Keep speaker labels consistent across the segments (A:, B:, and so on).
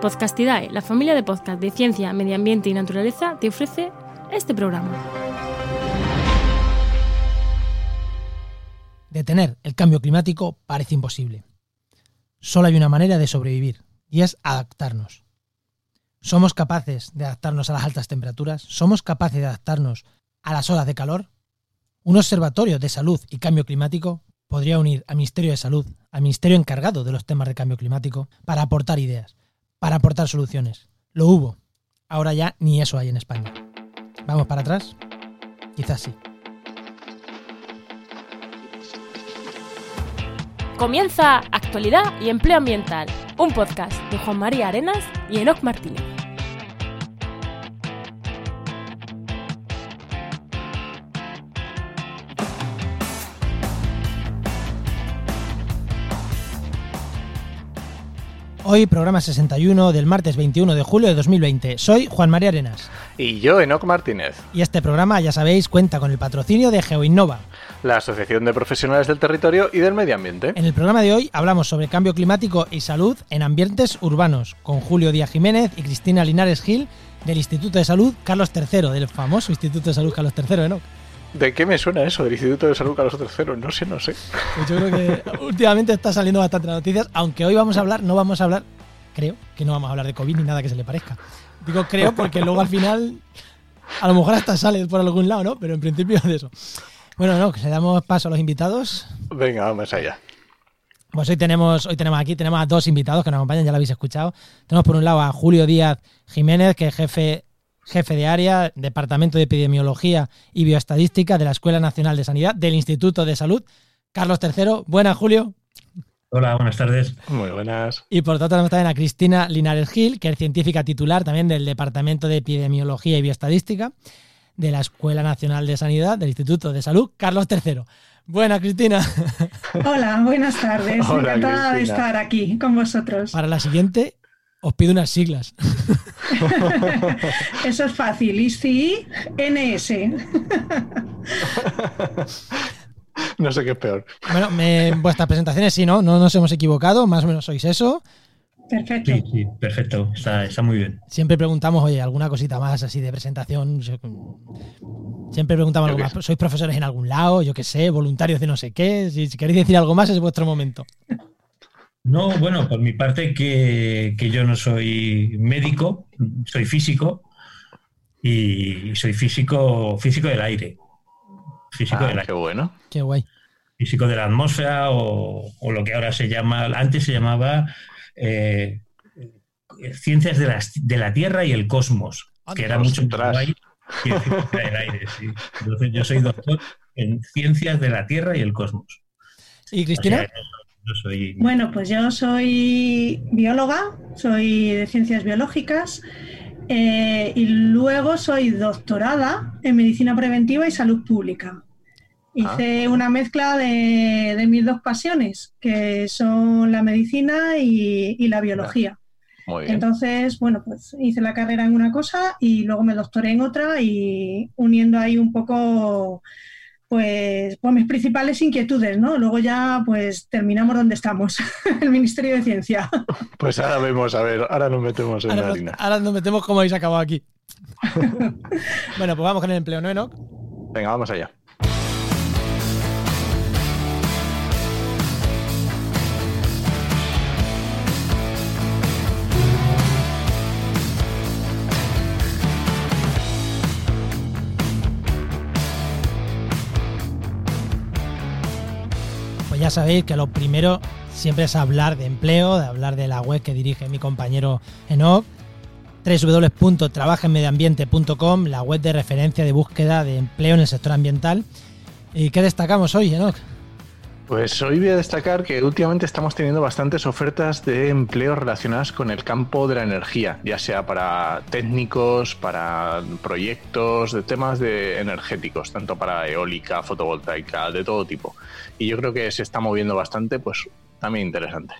A: Podcastidae, la familia de podcast de ciencia, medio ambiente y naturaleza, te ofrece este programa.
B: Detener el cambio climático parece imposible. Solo hay una manera de sobrevivir, y es adaptarnos. ¿Somos capaces de adaptarnos a las altas temperaturas? ¿Somos capaces de adaptarnos a las olas de calor? Un observatorio de salud y cambio climático podría unir al Ministerio de Salud, al Ministerio encargado de los temas de cambio climático, para aportar ideas, para aportar soluciones. Lo hubo. Ahora ya ni eso hay en España. ¿Vamos para atrás? Quizás sí.
A: Comienza Actualidad y Empleo Ambiental, un podcast de Juan María Arenas y Enoc Martínez.
B: Hoy programa 61 del martes 21 de julio de 2020. Soy Juan María Arenas.
C: Y yo, Enoc Martínez.
B: Y este programa, ya sabéis, cuenta con el patrocinio de GeoInnova,
C: la Asociación de Profesionales del Territorio y del Medio Ambiente.
B: En el programa de hoy hablamos sobre cambio climático y salud en ambientes urbanos, con Julio Díaz Jiménez y Cristina Linares Gil del Instituto de Salud Carlos III, del famoso Instituto de Salud Carlos III, Enoc.
C: ¿De qué me suena eso del Instituto de Salud Carlos III? No sé, no sé.
B: Pues yo creo que últimamente está saliendo bastante noticias, aunque hoy vamos a hablar, no vamos a hablar, creo, que no vamos a hablar de COVID ni nada que se le parezca. Digo creo porque luego al final a lo mejor hasta sale por algún lado, ¿no? Pero en principio de eso. Bueno, no, que le damos paso a los invitados.
C: Venga, vamos allá.
B: Pues hoy tenemos, hoy tenemos aquí, tenemos a dos invitados que nos acompañan, ya lo habéis escuchado. Tenemos por un lado a Julio Díaz Jiménez, que es jefe jefe de área, Departamento de Epidemiología y Bioestadística de la Escuela Nacional de Sanidad del Instituto de Salud. Carlos III, buenas, Julio.
D: Hola, buenas tardes.
C: Muy buenas.
B: Y por tanto tenemos también a Cristina Linares Gil, que es científica titular también del Departamento de Epidemiología y Bioestadística de la Escuela Nacional de Sanidad del Instituto de Salud, Carlos III. Buenas, Cristina.
E: Hola, buenas tardes. Encantada de estar aquí con vosotros.
B: Para la siguiente, os pido unas siglas.
E: Eso es fácil. ICI, NS.
C: No sé qué es peor.
B: Bueno, en vuestras presentaciones sí, ¿no? No nos hemos equivocado, más o menos sois eso.
E: Perfecto.
D: Sí, sí, perfecto. Está, muy bien.
B: Siempre preguntamos, oye, alguna cosita más así de presentación. Siempre preguntamos algo más. ¿Sois profesores en algún lado? Yo qué sé, voluntarios de no sé qué. Si queréis decir algo más, es vuestro momento.
D: No, bueno, por mi parte que, yo no soy médico, soy físico y soy físico físico del aire.
C: Físico ah, del aire. Qué bueno.
B: Qué guay.
D: Físico de la atmósfera o, lo que ahora se llama, antes se llamaba eh, ciencias de la, de la, Tierra y el cosmos, que era mucho más del aire. Entonces yo soy doctor en ciencias de la Tierra y el cosmos.
B: ¿Y Cristina?
E: Bueno, pues yo soy bióloga, soy de ciencias biológicas eh, y luego soy doctorada en medicina preventiva y salud pública. Hice ah. una mezcla de, mis dos pasiones, que son la medicina y, la biología. Entonces, bueno, pues hice la carrera en una cosa y luego me doctoré en otra y uniendo ahí un poco pues, pues mis principales inquietudes, ¿no? Luego ya pues terminamos donde estamos, el Ministerio de Ciencia.
C: Pues ahora vemos, a ver, ahora nos metemos en la harina.
B: Ahora nos metemos como habéis acabado aquí. bueno, pues vamos con el empleo, ¿no, Enoch?
C: Venga, vamos allá.
B: Ya sabéis que lo primero siempre es hablar de empleo, de hablar de la web que dirige mi compañero Enoch, www.trabajenmedioambiente.com, la web de referencia de búsqueda de empleo en el sector ambiental. ¿Y qué destacamos hoy, Enoch?
C: Pues hoy voy a destacar que últimamente estamos teniendo bastantes ofertas de empleo relacionadas con el campo de la energía, ya sea para técnicos, para proyectos, de temas de energéticos, tanto para eólica, fotovoltaica, de todo tipo. Y yo creo que se está moviendo bastante, pues también interesante.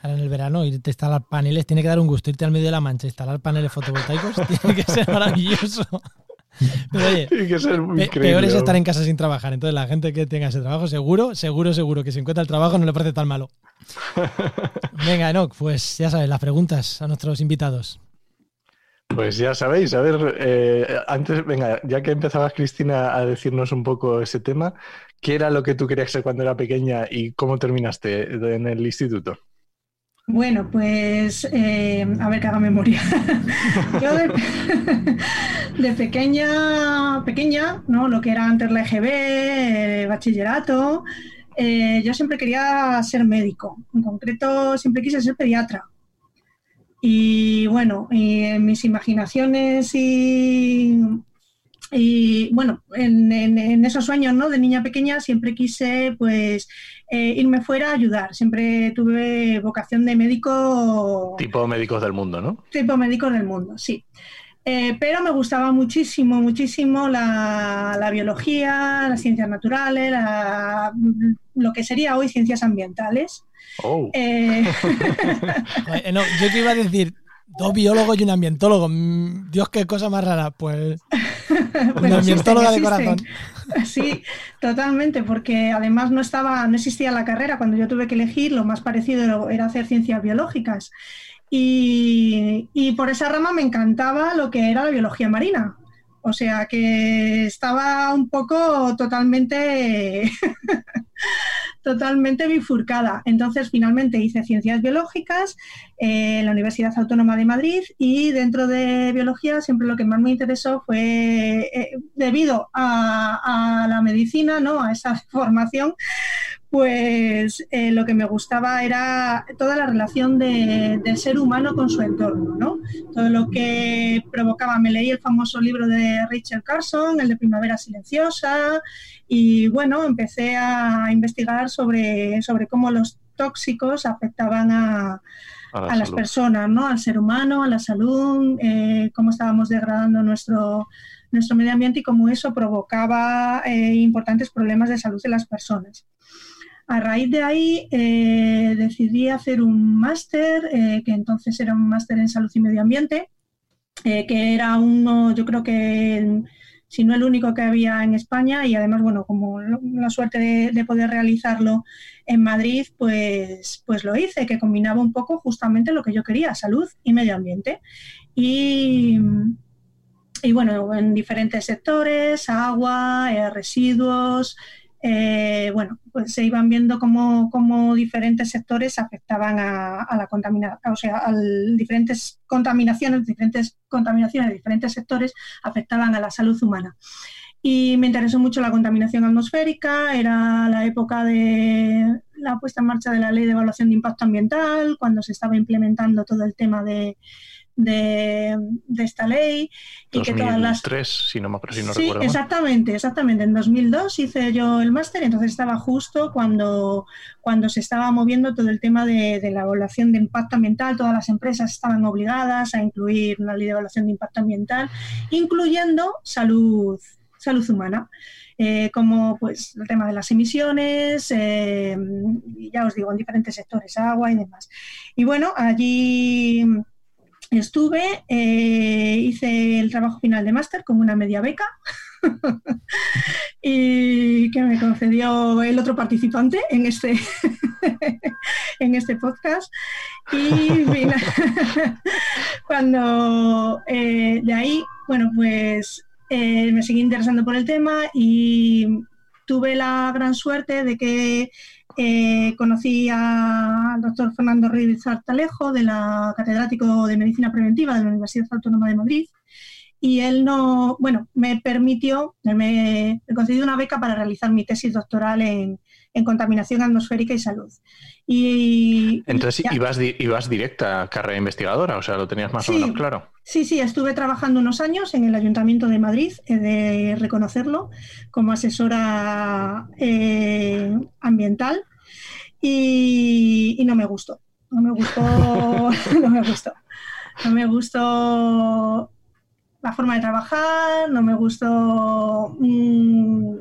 B: Ahora en el verano irte a instalar paneles tiene que dar un gusto, irte al medio de la mancha, instalar paneles fotovoltaicos tiene que ser maravilloso. Pero oye, peor es estar en casa sin trabajar. Entonces la gente que tenga ese trabajo, seguro, seguro, seguro que si encuentra el trabajo no le parece tan malo. Venga, Enoch, pues ya sabes, las preguntas a nuestros invitados.
C: Pues ya sabéis, a ver, eh, antes, venga, ya que empezabas Cristina a decirnos un poco ese tema, ¿qué era lo que tú querías ser cuando era pequeña y cómo terminaste en el instituto?
E: Bueno, pues eh, a ver que haga memoria. Yo de, pequeña, pequeña, ¿no? Lo que era antes la EGB, eh, bachillerato, yo siempre quería ser médico. En concreto, siempre quise ser pediatra. Y bueno, en mis imaginaciones y, y bueno, en, esos sueños ¿no? de niña pequeña siempre quise pues eh, irme fuera a ayudar. Siempre tuve vocación de médico.
C: Tipo médicos del mundo, ¿no?
E: Tipo médicos del mundo, sí. Eh, pero me gustaba muchísimo, muchísimo la, la biología, las ciencias naturales, lo que sería hoy ciencias ambientales.
C: Oh. Eh,
B: yo te iba a decir dos biólogos y un ambientólogo. Mm, Dios, qué cosa más rara. Pues una ambientóloga de corazón.
E: Sí, totalmente, porque además no estaba, no existía la carrera. Cuando yo tuve que elegir, lo más parecido era hacer ciencias biológicas. Y, y por esa rama me encantaba lo que era la biología marina. O sea que estaba un poco totalmente totalmente bifurcada. Entonces, finalmente hice ciencias biológicas en la Universidad Autónoma de Madrid y dentro de biología siempre lo que más me interesó fue, eh, debido a, a, la medicina, ¿no? a esa formación, pues eh, lo que me gustaba era toda la relación del ser humano con su entorno, ¿no? Todo lo que provocaba, me leí el famoso libro de Richard Carson, el de Primavera Silenciosa, y bueno, empecé a investigar sobre, sobre cómo los tóxicos afectaban a, las personas, ¿no? Al ser humano, a la salud, eh, cómo estábamos degradando nuestro, nuestro medio ambiente y cómo eso provocaba eh, importantes problemas de salud en las personas. A raíz de ahí eh, decidí hacer un máster, eh, que entonces era un máster en salud y medio ambiente, eh, que era uno, yo creo que si no el único que había en España y además, bueno, como la suerte de, poder realizarlo en Madrid, pues, pues lo hice, que combinaba un poco justamente lo que yo quería, salud y medio ambiente. Y, y bueno, en diferentes sectores, agua, residuos, eh, bueno, pues se iban viendo cómo, diferentes sectores afectaban a, la contaminación, o sea, a diferentes contaminaciones, diferentes contaminaciones de diferentes sectores afectaban a la salud humana. Y me interesó mucho la contaminación atmosférica, era la época de la puesta en marcha de la ley de evaluación de impacto ambiental, cuando se estaba implementando todo el tema de, de, esta ley.
C: Y que todas las... si no, si no
E: sí, exactamente, exactamente. En 2002 hice yo el máster, entonces estaba justo cuando, cuando se estaba moviendo todo el tema de, la evaluación de impacto ambiental. Todas las empresas estaban obligadas a incluir una ley de evaluación de impacto ambiental, incluyendo salud, salud humana. Eh, como pues el tema de las emisiones, eh, ya os digo, en diferentes sectores, agua y demás. Y bueno, allí Estuve, eh, hice el trabajo final de máster con una media beca y que me concedió el otro participante en este, en este podcast. Y cuando eh, de ahí, bueno, pues eh, me seguí interesando por el tema y tuve la gran suerte de que eh, conocí al doctor Fernando Ruiz Artalejo, de la catedrático de Medicina Preventiva de la Universidad Autónoma de Madrid, y él no, bueno, me permitió, me, me concedió una beca para realizar mi tesis doctoral en, en contaminación atmosférica y salud. Y,
C: Entonces, ibas, ibas directa a carrera investigadora, o sea, lo tenías más o menos claro.
E: Sí, sí, estuve trabajando unos años en el Ayuntamiento de Madrid, he de reconocerlo, como asesora eh, ambiental y, no me gustó. No me gustó, no me gustó. No me gustó la forma de trabajar, no me gustó... Mm,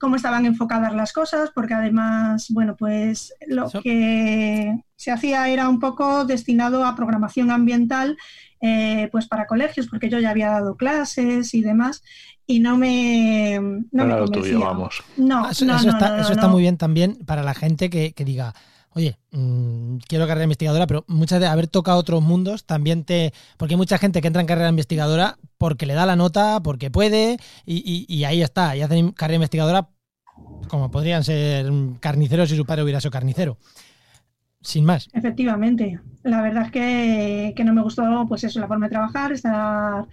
E: cómo estaban enfocadas las cosas, porque además, bueno, pues lo que se hacía era un poco destinado a programación ambiental, eh, pues para colegios, porque yo ya había dado clases y demás, y no me. No, me
C: tuyo, vamos.
E: No,
B: ah, eso,
E: no,
B: está, eso está muy bien también para la gente que, que diga, oye, mmm, quiero carrera investigadora, pero muchas de haber tocado otros mundos también te. Porque hay mucha gente que entra en carrera investigadora porque le da la nota, porque puede, y, y, ahí está, y hacen carrera investigadora como podrían ser carniceros si su padre hubiera sido carnicero. Sin más.
E: Efectivamente. La verdad es que, que no me gustó, pues eso, la forma de trabajar, estar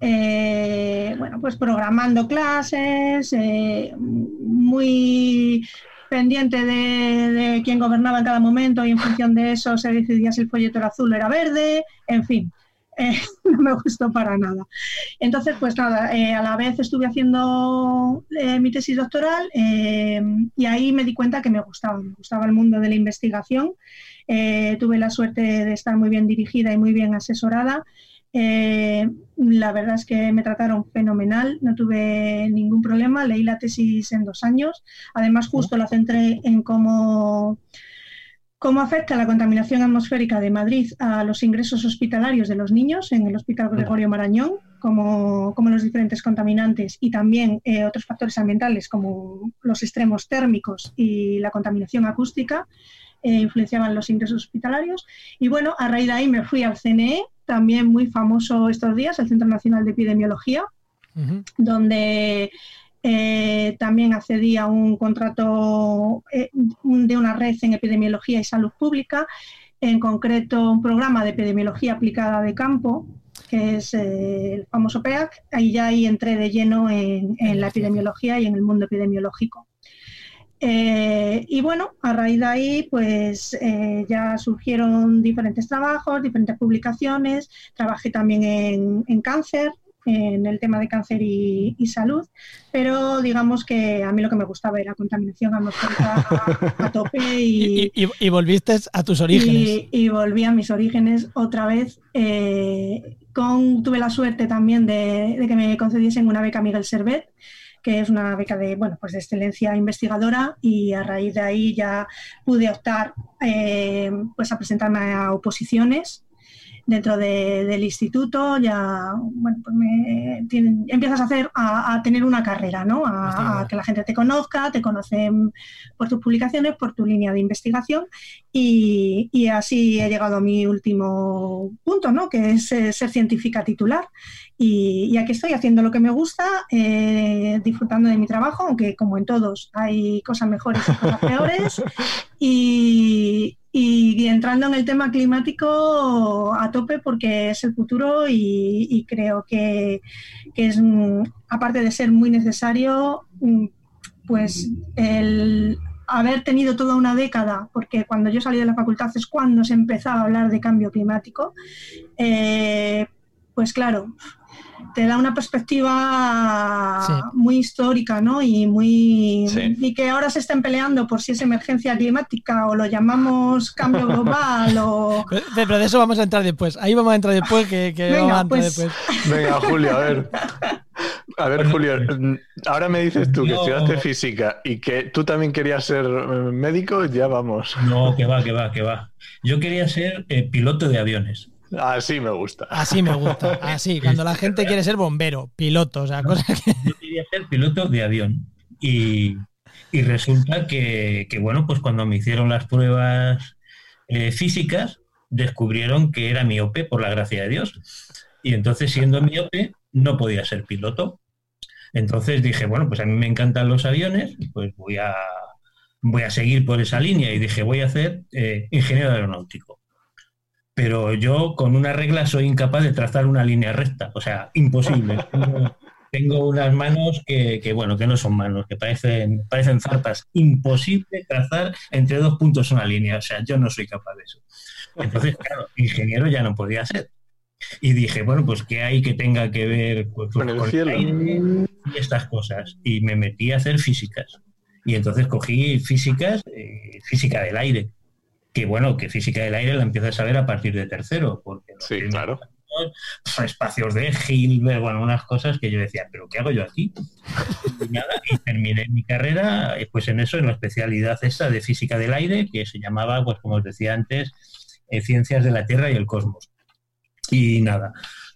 E: eh, bueno, pues programando clases, eh, muy pendiente de, quién gobernaba en cada momento y en función de eso se decidía si el folleto era azul o era verde, en fin, eh, no me gustó para nada. Entonces, pues nada, eh, a la vez estuve haciendo eh, mi tesis doctoral y ahí me di cuenta que me gustaba, me gustaba el mundo de la investigación. tuve la suerte de estar muy bien dirigida y muy bien asesorada eh, la verdad es que me trataron fenomenal, no tuve ningún problema, leí la tesis en dos años. Además, justo la centré en cómo, cómo afecta la contaminación atmosférica de Madrid a los ingresos hospitalarios de los niños en el Hospital Gregorio Marañón, como, como los diferentes contaminantes y también eh, otros factores ambientales como los extremos térmicos y la contaminación acústica. Eh, influenciaban los ingresos hospitalarios. Y bueno, a raíz de ahí me fui al CNE, también muy famoso estos días, el Centro Nacional de Epidemiología, donde eh, también accedí a un contrato eh, de una red en epidemiología y salud pública, en concreto un programa de epidemiología aplicada de campo, que es el famoso PEAC. Ahí ya ahí entré de lleno en la epidemiología y en el mundo epidemiológico. Eh, y bueno, a raíz de ahí, pues eh, ya surgieron diferentes trabajos, diferentes publicaciones. Trabajé también en, cáncer, en el tema de cáncer y, salud, pero digamos que a mí lo que me gustaba era contaminación atmosférica a, tope.
B: Y, y, volviste a tus orígenes.
E: Y, volví a mis orígenes otra vez. Eh, con, tuve la suerte también de, de que me concediesen una beca Miguel Servet que es una beca de, bueno, pues de excelencia investigadora y a raíz de ahí ya pude optar eh, pues a presentarme a oposiciones dentro del instituto, ya bueno, pues empiezas a hacer a, tener una carrera, ¿no? A, que la gente te conozca, te conocen por tus publicaciones, por tu línea de investigación y, y así he llegado a mi último punto, ¿no? Que es eh, ser científica titular. Y, aquí estoy haciendo lo que me gusta, eh, disfrutando de mi trabajo, aunque como en todos hay cosas mejores y cosas peores. Y, entrando en el tema climático a tope porque es el futuro y, creo que, es, mm, aparte de ser muy necesario, mm, pues el haber tenido toda una década, porque cuando yo salí de la facultad es cuando se empezaba a hablar de cambio climático, eh, pues claro, te da una perspectiva muy histórica, ¿no? Y muy y que ahora se estén peleando por si es emergencia climática o lo llamamos cambio global o.
B: Pero, de eso vamos a entrar después. Ahí vamos a entrar después que, vamos a entrar
C: pues.
B: después.
C: Venga, Julio, a ver. A ver, Julio, ahora me dices tú que estudiaste física y que tú también querías ser eh, médico, ya vamos.
D: No, que va, que va, que va. Yo quería ser eh, piloto de aviones.
C: Así me gusta.
B: Así me gusta. Así, cuando la gente quiere ser bombero, piloto, o sea, cosas que.
D: Yo quería ser piloto de avión. Y, resulta que, bueno, pues cuando me hicieron las pruebas eh, físicas, descubrieron que era miope, por la gracia de Dios. Y entonces, siendo miope, no podía ser piloto. Entonces dije, bueno, pues a mí me encantan los aviones, pues voy a, voy a seguir por esa línea. Y dije, voy a hacer eh, ingeniero aeronáutico pero yo con una regla soy incapaz de trazar una línea recta, o sea, imposible. tengo, unas manos que, bueno, que no son manos, que parecen, parecen zarpas. Imposible trazar entre dos puntos una línea, o sea, yo no soy capaz de eso. Entonces, claro, ingeniero ya no podía ser. Y dije, bueno, pues ¿qué hay que tenga que ver pues, con, el cielo? y estas cosas? Y me metí a hacer físicas. Y entonces cogí físicas, eh, física del aire que bueno, que física del aire la empiezas a ver a partir de tercero, porque
C: sí, claro.
D: espacios de Hilbert, bueno, unas cosas que yo decía, ¿pero qué hago yo aquí? Y nada, y terminé mi carrera, eh, pues en eso, en la especialidad esta de física del aire, que se llamaba, pues como os decía antes, eh, Ciencias de la Tierra y el Cosmos. Y nada,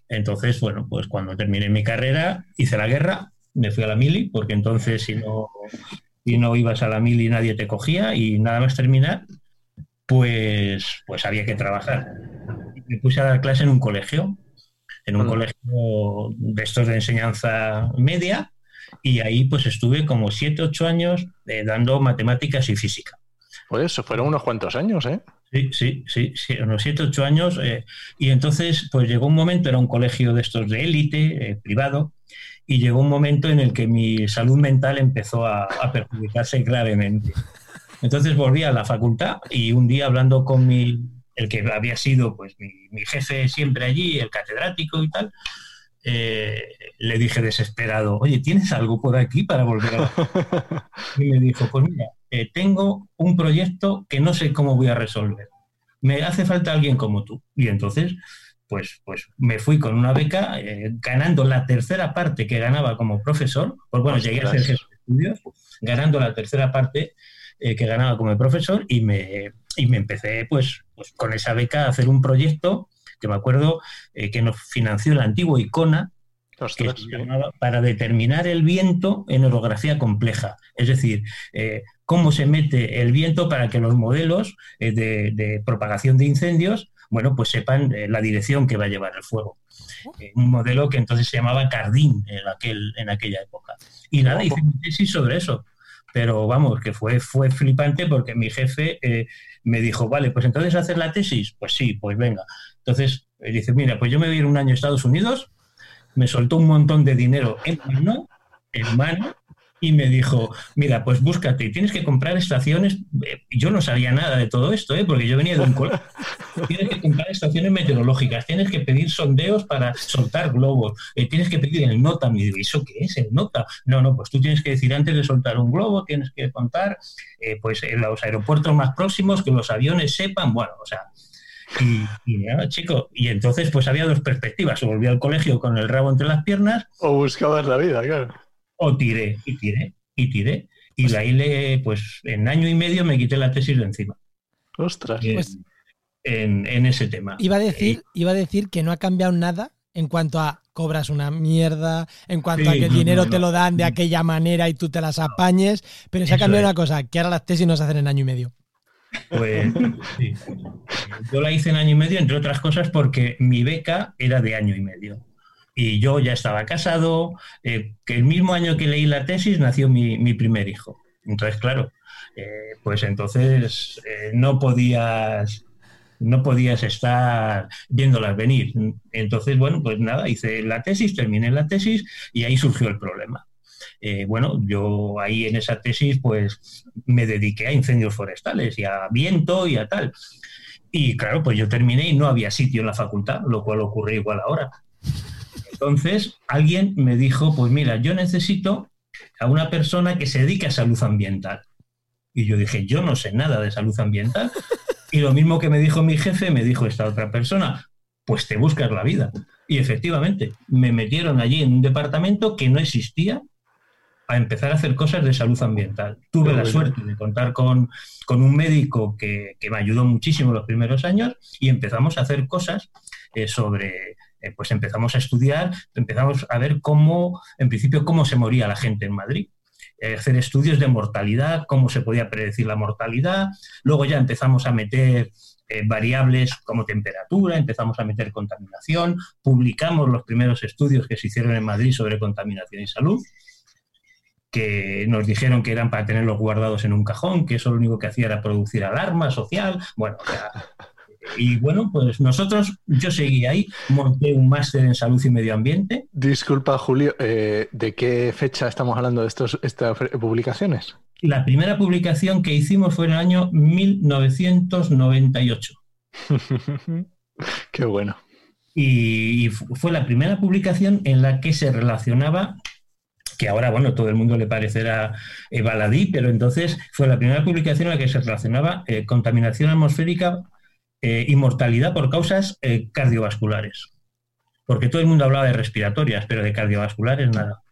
D: entonces, bueno, pues cuando terminé mi carrera, hice la guerra, me fui a la mili, porque entonces si no, si no ibas a la mili nadie te cogía y nada más terminar, pues, pues había que trabajar. Me puse a dar clase en un colegio, en un colegio de estos de enseñanza media, y ahí pues estuve como siete, ocho años eh, dando matemáticas y física.
C: Pues eso, fueron unos cuantos años, ¿eh?
D: Sí, sí, sí, sí unos siete, ocho años. Eh, y entonces, pues llegó un momento, era un colegio de estos de élite, eh, privado, y llegó un momento en el que mi salud mental empezó a, perjudicarse gravemente. Entonces volví a la facultad y un día hablando con mi, el que había sido pues mi, jefe siempre allí, el catedrático y tal, eh, le dije desesperado, oye, ¿tienes algo por aquí para volver a la... Y me dijo, pues mira, eh, tengo un proyecto que no sé cómo voy a resolver. Me hace falta alguien como tú. Y entonces pues, pues me fui con una beca eh, ganando la tercera parte que ganaba como profesor, pues bueno, llegué a ser jefe de estudios, ganando la tercera parte eh, que ganaba como profesor y me, y me empecé pues, pues con esa beca a hacer un proyecto que me acuerdo eh, que nos financió el antiguo ICONA, que se llamaba para determinar el viento en orografía compleja. Es decir, cómo se mete el viento para que los modelos de, propagación de incendios bueno, pues sepan eh, la dirección que va a llevar el fuego. Eh, un modelo que entonces se llamaba Cardín en, aquel, en aquella época. Y nada, hice mi tesis sobre eso. Pero vamos, que fue, fue flipante porque mi jefe eh, me dijo, vale, pues entonces hacer la tesis, pues sí, pues venga. Entonces dice, mira, pues yo me voy a ir un año a Estados Unidos, me soltó un montón de dinero en mano, en mano, y me dijo, mira, pues búscate, tienes que comprar estaciones. Eh, yo no sabía nada de todo esto, ¿eh? porque yo venía de un colegio. Tienes que comprar estaciones meteorológicas, tienes que pedir sondeos para soltar globos, eh, tienes que pedir el nota. Me digo, ¿eso qué es el nota? No, no, pues tú tienes que decir antes de soltar un globo, tienes que contar eh, pues en los aeropuertos más próximos, que los aviones sepan, bueno, o sea, y, y chico, y entonces pues había dos perspectivas, o volví al colegio con el rabo entre las piernas.
C: O buscabas la vida, claro
D: o tiré, y tiré, y tiré. Y de ahí, le, pues en año y medio me quité la tesis de encima.
C: Ostras.
B: Pues
D: en, en, ese tema.
B: Iba a, decir, iba a decir que no ha cambiado nada en cuanto a cobras una mierda, en cuanto a que el dinero te lo dan de aquella manera y tú te las apañes, pero se ha cambiado una cosa, que ahora las tesis no se hacen en año y medio.
D: Pues sí. Yo la hice en año y medio, entre otras cosas, porque mi beca era de año y medio y yo ya estaba casado, eh, que el mismo año que leí la tesis nació mi, primer hijo. Entonces, claro, eh, pues entonces eh, no podías no podías estar viéndolas venir. Entonces, bueno, pues nada, hice la tesis, terminé la tesis y ahí surgió el problema. bueno, yo ahí en esa tesis pues me dediqué a incendios forestales y a viento y a tal. Y claro, pues yo terminé y no había sitio en la facultad, lo cual ocurre igual ahora. Entonces, alguien me dijo, pues mira, yo necesito a una persona que se dedique a salud ambiental. Y yo dije, yo no sé nada de salud ambiental. Y lo mismo que me dijo mi jefe, me dijo esta otra persona, pues te buscas la vida. Y efectivamente, me metieron allí en un departamento que no existía a empezar a hacer cosas de salud ambiental. Tuve la suerte de contar con, un médico que, me ayudó muchísimo los primeros años y empezamos a hacer cosas eh, sobre eh, pues empezamos a estudiar, empezamos a ver cómo, en principio, cómo se moría la gente en Madrid. Eh, hacer estudios de mortalidad, cómo se podía predecir la mortalidad. Luego ya empezamos a meter eh, variables como temperatura, empezamos a meter contaminación, publicamos los primeros estudios que se hicieron en Madrid sobre contaminación y salud que nos dijeron que eran para tenerlos guardados en un cajón, que eso lo único que hacía era producir alarma social. Bueno, o sea, y bueno, pues nosotros, yo seguí ahí, monté un máster en salud y medio ambiente.
C: Disculpa, Julio, eh, ¿de qué fecha estamos hablando de estos, estas publicaciones?
D: La primera publicación que hicimos fue en el año 1998.
C: qué bueno.
D: Y, fue la primera publicación en la que se relacionaba que ahora, bueno, todo el mundo le parecerá baladí, pero entonces fue la primera publicación en la que se relacionaba eh, contaminación atmosférica eh, y mortalidad por causas eh, cardiovasculares. porque todo el mundo hablaba de respiratorias, pero de cardiovasculares nada.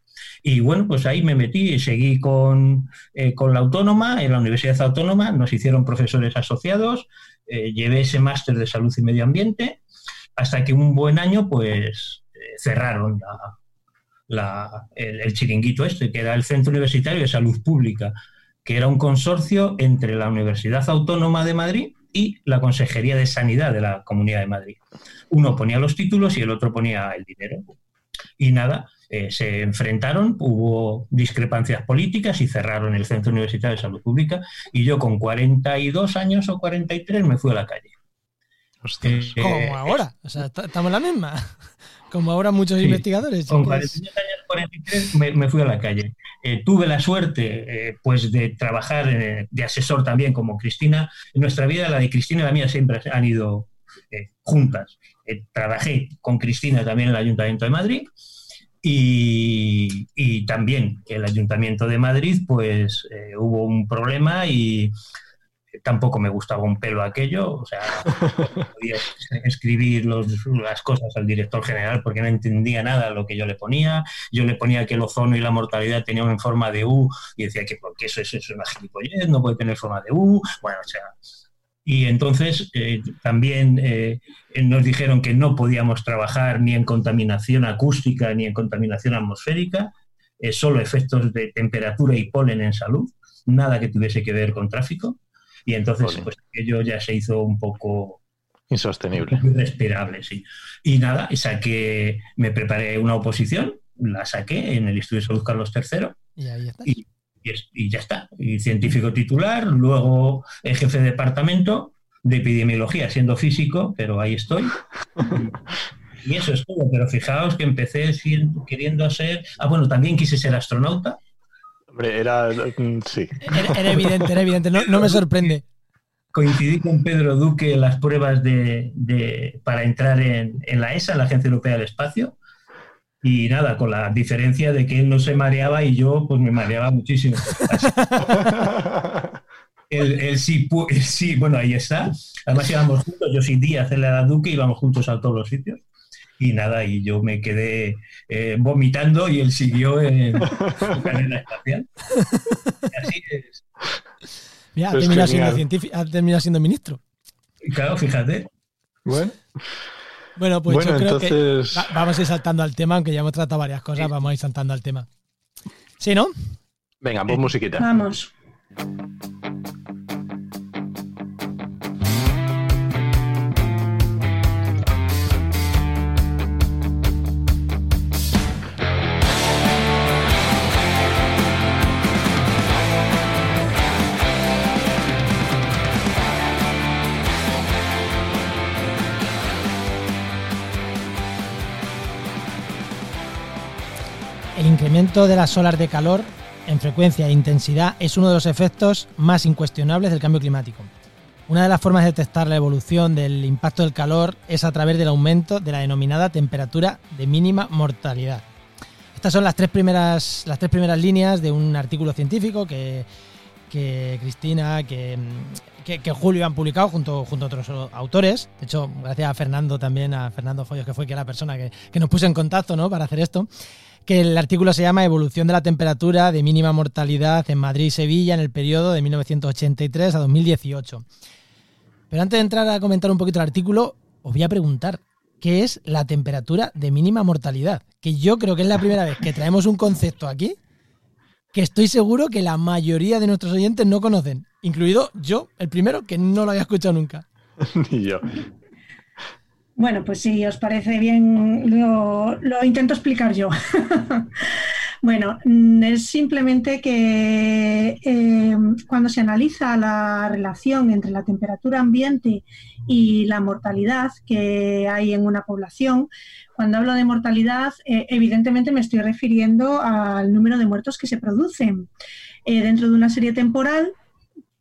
D: Y bueno, pues ahí me metí y seguí con, eh, con la autónoma, en la Universidad Autónoma, nos hicieron profesores asociados, eh, llevé ese máster de salud y medio ambiente, hasta que un buen año pues cerraron el, chiringuito este, que era el Centro Universitario de Salud Pública, que era un consorcio entre la Universidad Autónoma de Madrid y la Consejería de Sanidad de la Comunidad de Madrid. Uno ponía los títulos y el otro ponía el dinero. Y nada, eh, se enfrentaron, hubo discrepancias políticas y cerraron el Centro Universitario de Salud Pública y yo con 42 años o 43 me fui a la calle.
B: Eh, como ahora, o sea, estamos en la misma. Como ahora muchos investigadores.
D: Con 42 años, 43 me, fui a la calle. Eh, tuve la suerte pues de trabajar de asesor también como Cristina. En nuestra vida, la de Cristina y la mía siempre han ido juntas. trabajé con Cristina también en el Ayuntamiento de Madrid y, también el Ayuntamiento de Madrid, pues eh, hubo un problema y tampoco me gustaba un pelo aquello, o sea, podía escribir las cosas al director general porque no entendía nada lo que yo le ponía, yo le ponía que el ozono y la mortalidad tenían en forma de U y decía que porque eso, eso es una gilipollez, no puede tener forma de U, bueno, o sea, y entonces eh, también eh, nos dijeron que no podíamos trabajar ni en contaminación acústica ni en contaminación atmosférica, eh, solo efectos de temperatura y polen en salud, nada que tuviese que ver con tráfico. Y entonces pues aquello ya se hizo un poco
C: insostenible.
D: Irrespirable, sí. Y nada, saqué, me preparé una oposición, la saqué en el Instituto de Salud Carlos III.
B: Y ahí está
D: y, ya está. Y científico titular, luego jefe de departamento de epidemiología, siendo físico, pero ahí estoy. Y, eso es todo. Pero fijaos que empecé siendo, queriendo ser. Ah, bueno, también quise ser astronauta.
C: Hombre, era. Mm, sí.
B: Era, evidente, era evidente. No, me sorprende.
D: Coincidí con Pedro Duque en las pruebas de, para entrar en, en la ESA, la Agencia Europea del Espacio y nada, con la diferencia de que él no se mareaba y yo pues me mareaba muchísimo. él, sí, sí, bueno, ahí está. Además íbamos juntos, yo sin día hacerle a la Duque, íbamos juntos a todos los sitios. Y nada, y yo me quedé eh, vomitando y él siguió en, su carrera espacial. así es.
B: Mira, ha terminado, siendo científico, ha terminado siendo ministro.
D: Claro, fíjate.
C: Bueno.
B: Bueno, pues yo creo que vamos a ir saltando al tema, aunque ya hemos tratado varias cosas, vamos a ir saltando al tema. ¿Sí, no?
C: Venga, pues musiquita.
E: Vamos.
B: Incremento de las olas de calor en frecuencia e intensidad es uno de los efectos más incuestionables del cambio climático. Una de las formas de detectar la evolución del impacto del calor es a través del aumento de la denominada temperatura de mínima mortalidad. Estas son las tres primeras, las tres primeras líneas de un artículo científico que, Cristina, que, Julio han publicado junto, junto a otros autores. De hecho, gracias a Fernando también, a Fernando Follos, que fue que la persona que, que nos puso en contacto ¿no? para hacer esto que el artículo se llama Evolución de la temperatura de mínima mortalidad en Madrid y Sevilla en el periodo de 1983 a 2018. Pero antes de entrar a comentar un poquito el artículo, os voy a preguntar, ¿qué es la temperatura de mínima mortalidad? Que yo creo que es la primera vez que traemos un concepto aquí que estoy seguro que la mayoría de nuestros oyentes no conocen, incluido yo, el primero, que no lo había escuchado nunca.
C: Ni yo.
E: Bueno, pues si os parece bien, lo, intento explicar yo. bueno, mm, es simplemente que eh, cuando se analiza la relación entre la temperatura ambiente y la mortalidad que hay en una población, cuando hablo de mortalidad, eh, evidentemente me estoy refiriendo al número de muertos que se producen eh, dentro de una serie temporal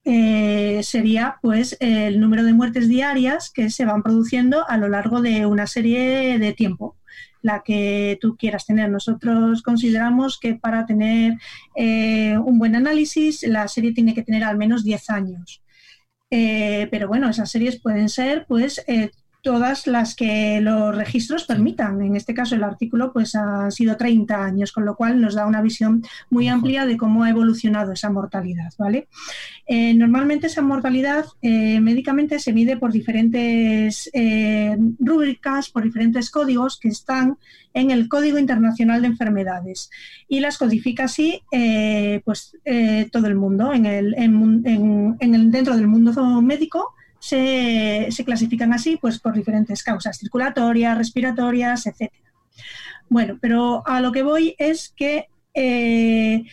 E: eh, sería pues el número de muertes diarias que se van produciendo a lo largo de una serie de tiempo la que tú quieras tener. Nosotros consideramos que para tener eh, un buen análisis la serie tiene que tener al menos 10 años. Eh, pero bueno, esas series pueden ser pues todas las que los registros permitan. En este caso, el artículo pues ha sido 30 años, con lo cual nos da una visión muy amplia de cómo ha evolucionado esa mortalidad. ¿vale? Eh, normalmente esa mortalidad eh, médicamente se mide por diferentes eh, rúbricas, por diferentes códigos que están en el Código Internacional de Enfermedades y las codifica así pues, todo el mundo en el, en, dentro del mundo médico se, clasifican así pues, por diferentes causas, circulatorias, respiratorias, etc. Bueno, pero a lo que voy es que eh,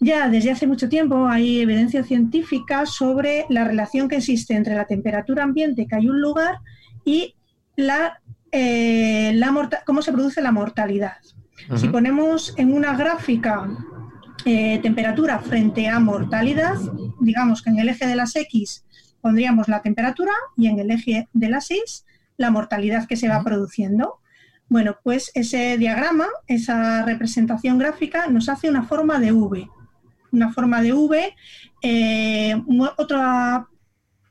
E: ya desde hace mucho tiempo hay evidencia científica sobre la relación que existe entre la temperatura ambiente que hay un lugar y la, eh, la cómo se produce la mortalidad. Si ponemos en una gráfica eh, temperatura frente a mortalidad, digamos que en el eje de las X pondríamos la temperatura y en el eje de la 6 la mortalidad que se va produciendo. Bueno, pues ese diagrama, esa representación gráfica nos hace una forma de V. Una forma de V. Eh, otra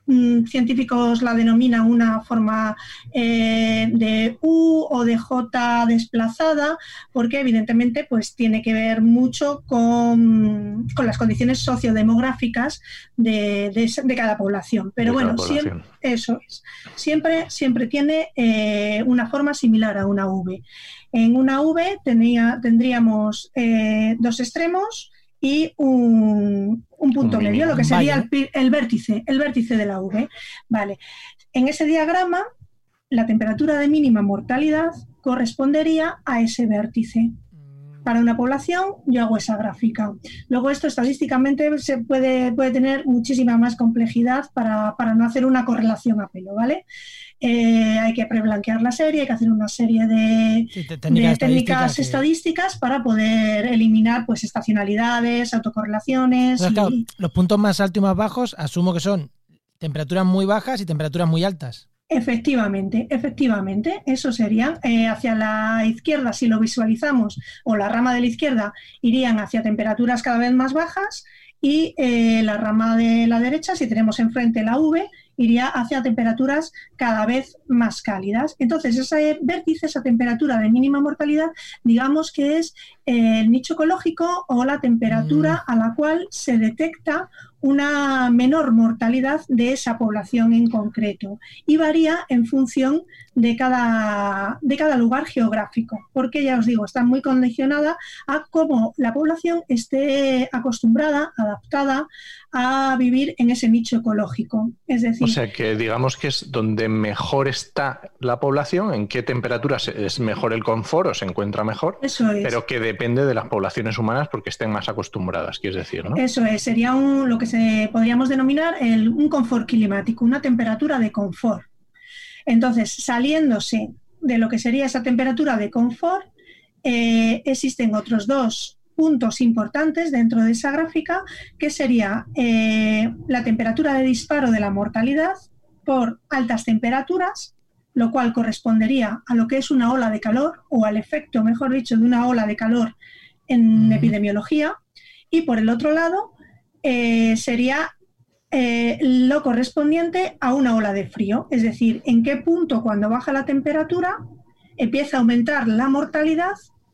E: Mm, científicos la denominan una forma eh, de U o de J desplazada, porque evidentemente pues, tiene que ver mucho con, las condiciones sociodemográficas de, cada población. Pero bueno, Siempre, eso es. Siempre, siempre tiene eh, una forma similar a una V. En una V tenía, tendríamos eh, dos extremos y un, punto medio, lo que sería el, vértice, el vértice de la V. Vale. En ese diagrama, la temperatura de mínima mortalidad correspondería a ese vértice. Mm. Para una población, yo hago esa gráfica. Luego, esto estadísticamente se puede, puede tener muchísima más complejidad para, para no hacer una correlación a pelo, ¿vale? Eh, hay que preblanquear la serie, hay que hacer una serie de, técnicas estadísticas para poder eliminar pues estacionalidades, autocorrelaciones.
B: los puntos más altos y más bajos asumo que son temperaturas muy bajas y temperaturas muy altas.
E: Efectivamente, efectivamente, eso sería eh, hacia la izquierda, si lo visualizamos, o la rama de la izquierda, irían hacia temperaturas cada vez más bajas y eh, la rama de la derecha, si tenemos enfrente la V, iría hacia temperaturas cada vez más cálidas. Entonces, ese vértice, esa temperatura de mínima mortalidad, digamos que es el nicho ecológico o la temperatura mm. a la cual se detecta una menor mortalidad de esa población en concreto y varía en función de cada, de cada lugar geográfico, porque ya os digo, está muy condicionada a cómo la población esté acostumbrada, adaptada a vivir en ese nicho ecológico. Es decir,
C: o sea que digamos que es donde mejor está la población, en qué temperatura es mejor el confort o se encuentra mejor,
E: Eso es.
C: pero que depende de las poblaciones humanas porque estén más acostumbradas, quieres decir, ¿no?
E: Eso es, sería un, lo que se podríamos denominar el, un confort climático, una temperatura de confort. Entonces, saliéndose de lo que sería esa temperatura de confort, eh, existen otros dos puntos importantes dentro de esa gráfica, que sería eh, la temperatura de disparo de la mortalidad por altas temperaturas, lo cual correspondería a lo que es una ola de calor o al efecto, mejor dicho, de una ola de calor en epidemiología. Y por el otro lado, eh, sería eh, lo correspondiente a una ola de frío, es decir, en qué punto cuando baja la temperatura empieza a aumentar la mortalidad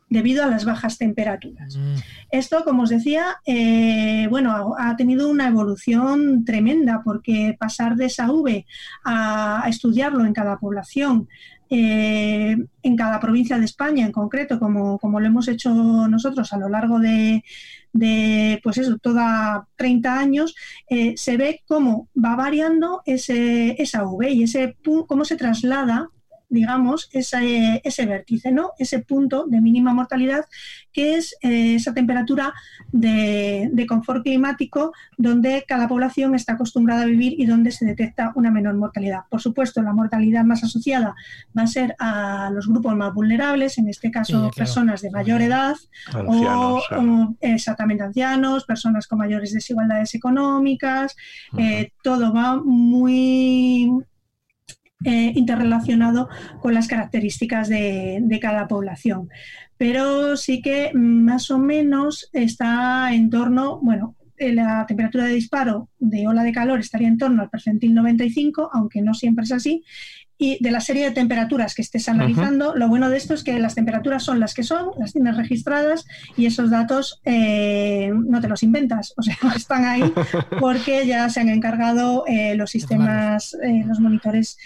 E: debido a las bajas temperaturas. Mm. Esto, como os decía, eh, bueno, ha, tenido una evolución tremenda porque pasar de esa V a, estudiarlo en cada población, eh, en cada provincia de España en concreto, como, como lo hemos hecho nosotros a lo largo de, pues eso, toda 30 años, eh, se ve cómo va variando ese, esa V y ese cómo se traslada digamos, ese, ese vértice, ¿no? ese punto de mínima mortalidad, que es eh, esa temperatura de, confort climático donde cada población está acostumbrada a vivir y donde se detecta una menor mortalidad. Por supuesto, la mortalidad más asociada va a ser a los grupos más vulnerables, en este caso personas de mayor edad o, exactamente ancianos, personas con mayores desigualdades económicas, eh, todo va muy eh, interrelacionado con las características de, cada población. Pero sí que más o menos está en torno, bueno, eh, la temperatura de disparo de ola de calor estaría en torno al percentil 95, aunque no siempre es así, y de la serie de temperaturas que estés analizando. Lo bueno de esto es que las temperaturas son las que son, las tienes registradas y esos datos eh, no te los inventas, o sea, están ahí porque ya se han encargado eh, los sistemas, eh, los monitores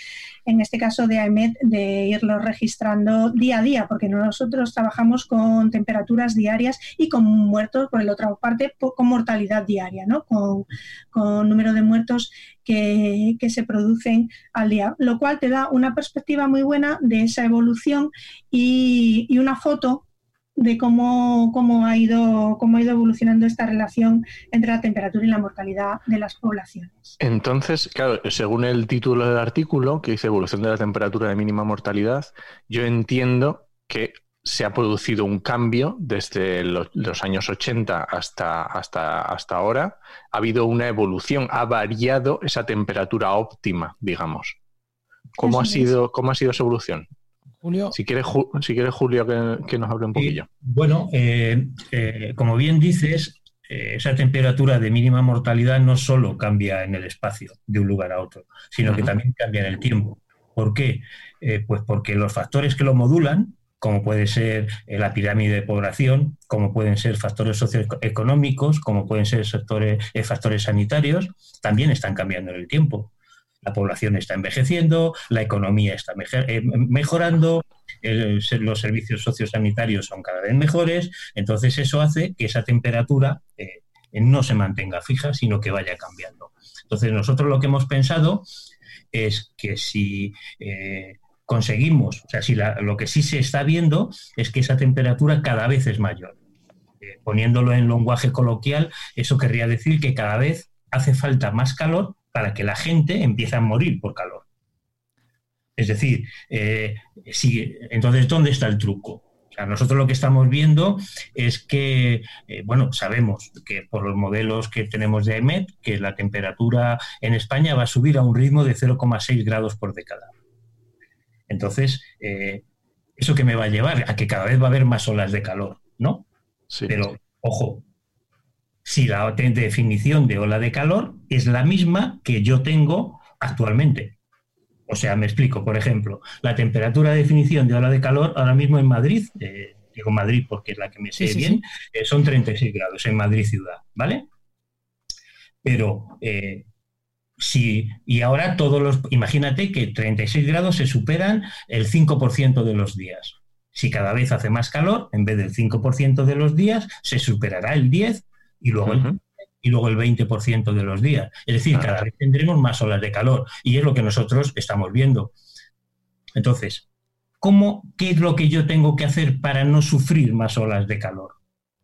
E: en este caso de AEMET, de irlo registrando día a día, porque nosotros trabajamos con temperaturas diarias y con muertos, por la otra parte, con mortalidad diaria, ¿no? con, número de muertos que, se producen al día, lo cual te da una perspectiva muy buena de esa evolución y, y una foto de cómo, cómo, ha ido, cómo ha ido evolucionando esta relación entre la temperatura y la mortalidad de las poblaciones.
C: Entonces, claro, según el título del artículo, que dice evolución de la temperatura de mínima mortalidad, yo entiendo que se ha producido un cambio desde los, años 80 hasta, hasta, hasta ahora. Ha habido una evolución, ha variado esa temperatura óptima, digamos. ¿Cómo, ha sido, ¿cómo ha sido esa evolución?
B: Julio.
C: Si quieres, si quieres Julio, que, nos hable un poquillo.
D: bueno, eh, eh, como bien dices, eh, esa temperatura de mínima mortalidad no solo cambia en el espacio de un lugar a otro, sino que también cambia en el tiempo. ¿Por qué? pues porque los factores que lo modulan, como puede ser la pirámide de población, como pueden ser factores socioeconómicos, como pueden ser sectores, factores sanitarios, también están cambiando en el tiempo la población está envejeciendo, la economía está eh, mejorando, los servicios sociosanitarios son cada vez mejores, entonces eso hace que esa temperatura eh, no se mantenga fija, sino que vaya cambiando. Entonces nosotros lo que hemos pensado es que si eh, conseguimos, o sea, si lo que sí se está viendo es que esa temperatura cada vez es mayor. poniéndolo en lenguaje coloquial, eso querría decir que cada vez hace falta más calor para que la gente empiece a morir por calor. Es decir, eh, entonces, ¿dónde está el truco? nosotros lo que estamos viendo es que, eh, bueno, sabemos que por los modelos que tenemos de EMET, que la temperatura en España va a subir a un ritmo de 0,6 grados por década. Entonces, eh, ¿eso que me va a llevar? A que cada vez va a haber más olas de calor, ¿no? Sí, Pero, ojo, si la definición de ola de calor es la misma que yo tengo actualmente. O sea, me explico, por ejemplo, la temperatura de definición de ola de calor ahora mismo en Madrid, eh, digo Madrid porque es la que me sé bien, eh, son 36 grados en Madrid ciudad, ¿vale? Pero eh, si, y ahora todos los, imagínate que 36 grados se superan el 5% de los días. Si cada vez hace más calor, en vez del 5% de los días, se superará el 10 y luego, el, y luego el 20% de los días. Es decir, cada vez tendremos más olas de calor y es lo que nosotros estamos viendo. Entonces, ¿cómo, ¿qué es lo que yo tengo que hacer para no sufrir más olas de calor?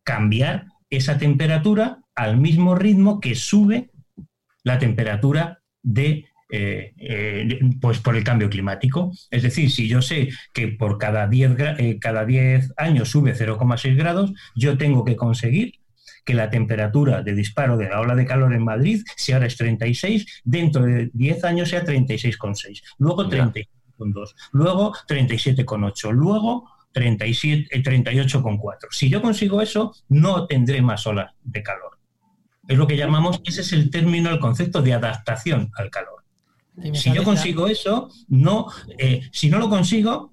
D: Cambiar esa temperatura al mismo ritmo que sube la temperatura de eh, eh, pues por el cambio climático. Es decir, si yo sé que por cada 10, eh, cada 10 años sube 0,6 grados, yo tengo que conseguir que la temperatura de disparo de la ola de calor en Madrid, si ahora es 36, dentro de 10 años sea 36,6, luego 36,2, luego 37,8, luego 37, 38,4. Eh, si yo consigo eso, no tendré más olas de calor. Es lo que llamamos, ese es el término, el concepto de adaptación al calor. Si yo consigo eso, no, eh, si no lo consigo,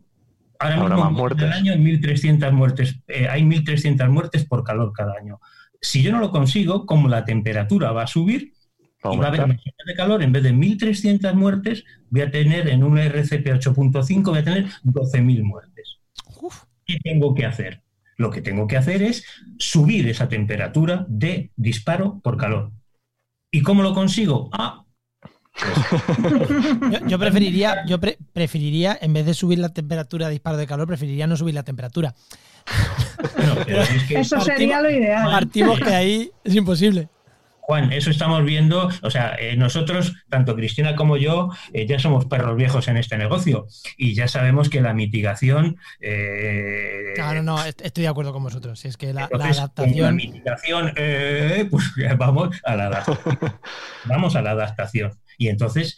D: ahora mismo en el año hay 1.300 muertes, eh, hay 1.300 muertes por calor cada año si yo no lo consigo, como la temperatura va a subir y va a haber más de calor, en vez de 1.300 muertes, voy a tener en un RCP 8.5, voy a tener 12.000 muertes. ¿Qué tengo que hacer? Lo que tengo que hacer es subir esa temperatura de disparo por calor. ¿Y cómo lo consigo? Ah,
B: yo, preferiría, yo preferiría, en vez de subir la temperatura de disparo de calor, preferiría no subir la temperatura.
E: Eso sería lo ideal.
B: Partimos que ahí es imposible.
D: Juan, eso estamos viendo, o sea, eh, nosotros, tanto Cristina como yo, eh, ya somos perros viejos en este negocio y ya sabemos que la mitigación...
B: Eh, claro, no, estoy de acuerdo con vosotros, es que la, adaptación... La
D: mitigación, pues vamos a la adaptación. vamos a la adaptación. Y entonces,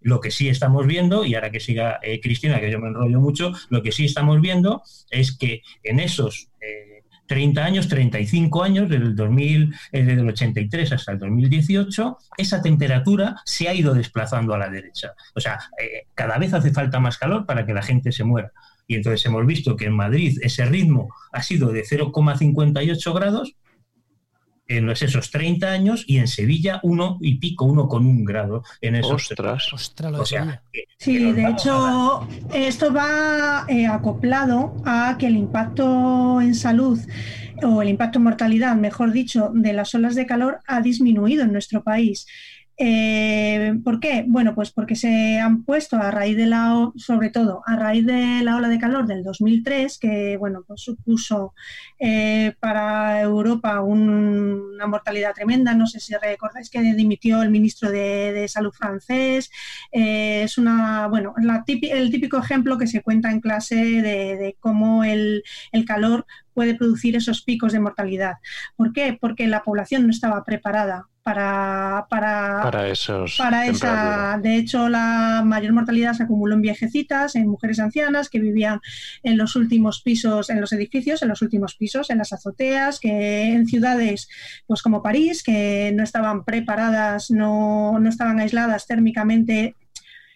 D: lo que sí estamos viendo, y ahora que siga Cristina, que yo me enrollo mucho, lo que sí estamos viendo es que en esos 30 años, 35 años, desde el, 2000, desde el 83 hasta el 2018, esa temperatura se ha ido desplazando a la derecha. O sea, eh, cada vez hace falta más calor para que la gente se muera. Y entonces hemos visto que en Madrid ese ritmo ha sido de 0,58 grados en esos 30 años y en Sevilla uno y pico, uno con un grado en esos.
C: Ostras.
B: Ostras,
E: sí, de hecho, esto va eh, acoplado a que el impacto en salud o el impacto en mortalidad, mejor dicho, de las olas de calor ha disminuido en nuestro país. Eh, ¿Por qué? Bueno, pues porque se han puesto a raíz de la, sobre todo a raíz de la ola de calor del 2003, que bueno, pues supuso eh, para Europa una mortalidad tremenda. No sé si recordáis que dimitió el ministro de, Salud francés. Eh, es una, bueno, el típico ejemplo que se cuenta en clase de, cómo el calor puede producir esos picos de mortalidad. ¿Por qué? Porque la población no estaba preparada para, para,
C: para, esos
E: para esa. De hecho, la mayor mortalidad se acumuló en viejecitas, en mujeres ancianas que vivían en los últimos pisos, en los edificios, en los últimos pisos, en las azoteas, que en ciudades pues como París, que no estaban preparadas, no, no estaban aisladas térmicamente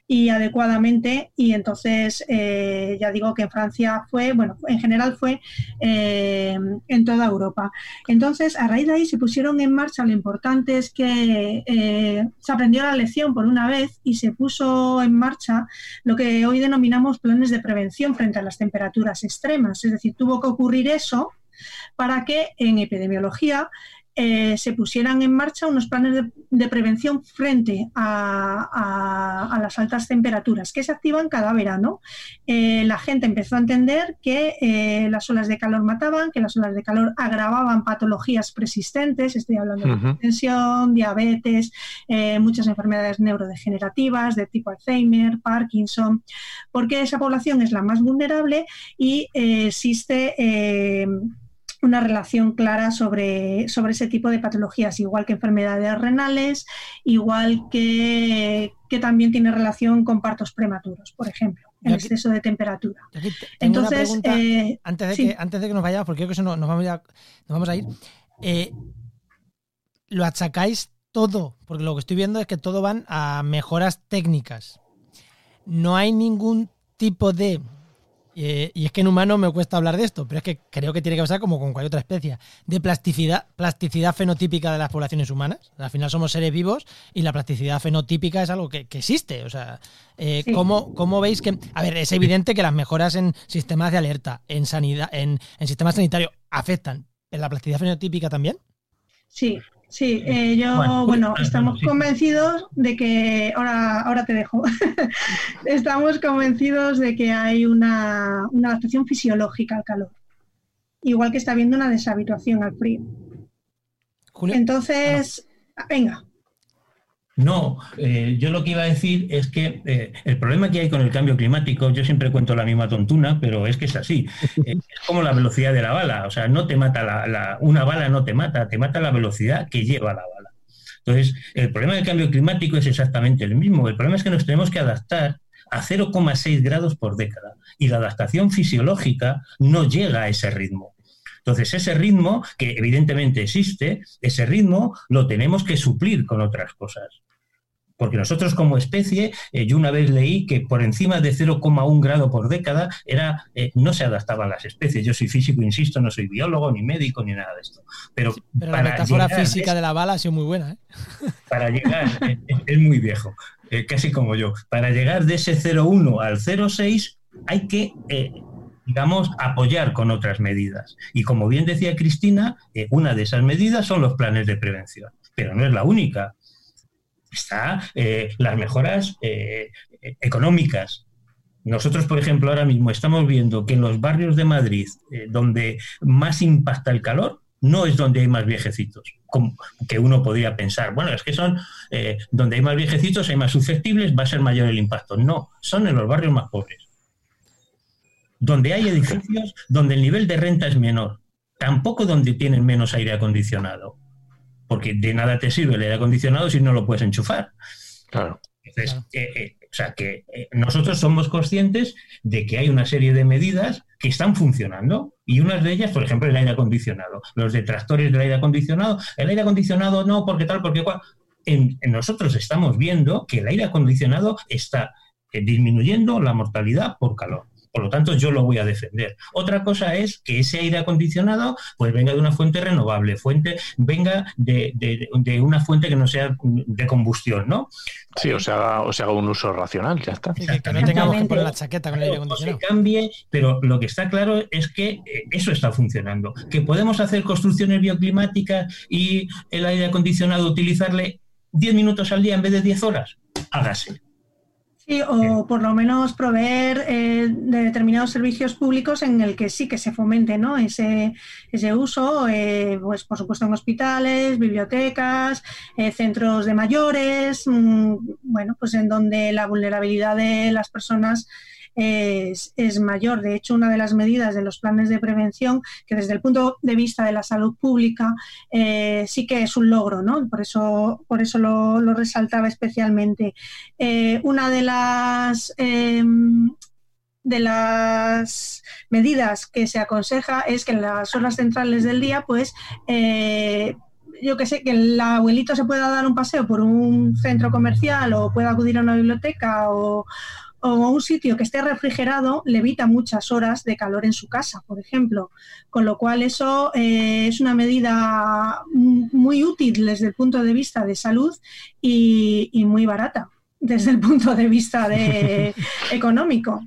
E: y adecuadamente y entonces eh, ya digo que en Francia fue, bueno, en general fue eh, en toda Europa. Entonces, a raíz de ahí se pusieron en marcha, lo importante es que eh, se aprendió la lección por una vez y se puso en marcha lo que hoy denominamos planes de prevención frente a las temperaturas extremas. Es decir, tuvo que ocurrir eso para que en epidemiología eh, se pusieran en marcha unos planes de, prevención frente a, las altas temperaturas que se activan cada verano. Eh, la gente empezó a entender que eh, las olas de calor mataban, que las olas de calor agravaban patologías persistentes, estoy hablando de tensión, diabetes, muchas enfermedades neurodegenerativas de tipo Alzheimer, Parkinson, porque esa población es la más vulnerable y existe una relación clara sobre, sobre ese tipo de patologías, igual que enfermedades renales, igual que, que también tiene relación con partos prematuros, por ejemplo, el exceso de temperatura.
B: Entonces, eh, antes, de que, antes de que nos vayamos, porque creo que eso nos, vamos, a, nos vamos a ir, eh, lo achacáis todo, porque lo que estoy viendo es que todo van a mejoras técnicas. No hay ningún tipo de y es que en humano me cuesta hablar de esto, pero es que creo que tiene que pasar como con cualquier otra especie, de plasticidad, plasticidad fenotípica de las poblaciones humanas. Al final somos seres vivos y la plasticidad fenotípica es algo que, existe. O sea, eh, ¿cómo, veis que... A ver, es evidente que las mejoras en sistemas de alerta, en sanidad, en, en sistemas sanitarios afectan. ¿En la plasticidad fenotípica también?
E: Sí, Sí, eh, yo, bueno, estamos convencidos de que, ahora, ahora te dejo, estamos convencidos de que hay una, adaptación fisiológica al calor, igual que está habiendo una deshabituación al frío. Entonces, venga.
D: No, eh, yo lo que iba a decir es que eh, el problema que hay con el cambio climático, yo siempre cuento la misma tontuna, pero es que es así. Eh, es como la velocidad de la bala, o sea, no te mata la, una bala, no te mata, te mata la velocidad que lleva la bala. Entonces, el problema del cambio climático es exactamente el mismo. El problema es que nos tenemos que adaptar a 0,6 grados por década y la adaptación fisiológica no llega a ese ritmo. Entonces, ese ritmo, que evidentemente existe, ese ritmo lo tenemos que suplir con otras cosas. Porque nosotros como especie, eh, yo una vez leí que por encima de 0,1 grado por década era, eh, no se adaptaban las especies. Yo soy físico, insisto, no soy biólogo, ni médico, ni nada de esto. Pero,
B: la metáfora física de la bala ha sido muy buena. ¿eh?
D: Para llegar, es, muy viejo, casi como yo. Para llegar de ese 0,1 al 0,6 hay que digamos, apoyar con otras medidas. Y como bien decía Cristina, eh, una de esas medidas son los planes de prevención, pero no es la única. Está eh, las mejoras eh, económicas. Nosotros, por ejemplo, ahora mismo estamos viendo que en los barrios de Madrid, donde más impacta el calor, no es donde hay más viejecitos, como que uno podría pensar, bueno, es que son donde hay más viejecitos, hay más susceptibles, va a ser mayor el impacto. No, son en los barrios más pobres donde hay edificios donde el nivel de renta es menor, tampoco donde tienen menos aire acondicionado, porque de nada te sirve el aire acondicionado si no lo puedes enchufar.
C: Claro.
D: Entonces, eh, eh, o sea que eh, nosotros somos conscientes de que hay una serie de medidas que están funcionando y unas de ellas, por ejemplo, el aire acondicionado. Los detractores del aire acondicionado, el aire acondicionado no, porque tal, porque cual. En, nosotros estamos viendo que el aire acondicionado está eh, disminuyendo la mortalidad por calor. Por lo tanto, yo lo voy a defender. Otra cosa es que ese aire acondicionado pues venga de una fuente renovable, fuente, venga de, una fuente que no sea de combustión, ¿no?
C: Sí, o sea, o sea un uso racional, ya está.
B: que no tengamos que poner la chaqueta con el aire acondicionado.
D: se cambie, pero lo que está claro es que eh, eso está funcionando. Que podemos hacer construcciones bioclimáticas y el aire acondicionado utilizarle 10 minutos al día en vez de 10 horas. Hágase.
E: Sí, o por lo menos proveer eh, de determinados servicios públicos en el que sí que se fomente ¿no? ese, ese uso, eh, pues por supuesto en hospitales, bibliotecas, eh, centros de mayores, mm, bueno, pues en donde la vulnerabilidad de las personas es, mayor. De hecho, una de las medidas de los planes de prevención, que desde el punto de vista de la salud pública eh, sí que es un logro, ¿no? Por eso, por eso lo, resaltaba especialmente. Eh, una de las em, de las medidas que se aconseja es que en las horas centrales del día, pues eh, yo que sé, que el abuelito se pueda dar un paseo por un centro comercial o pueda acudir a una biblioteca o, o un sitio que esté refrigerado le evita muchas horas de calor en su casa, por ejemplo. Con lo cual eso eh, es una medida muy útil desde el punto de vista de salud y, muy barata desde el punto de vista de económico.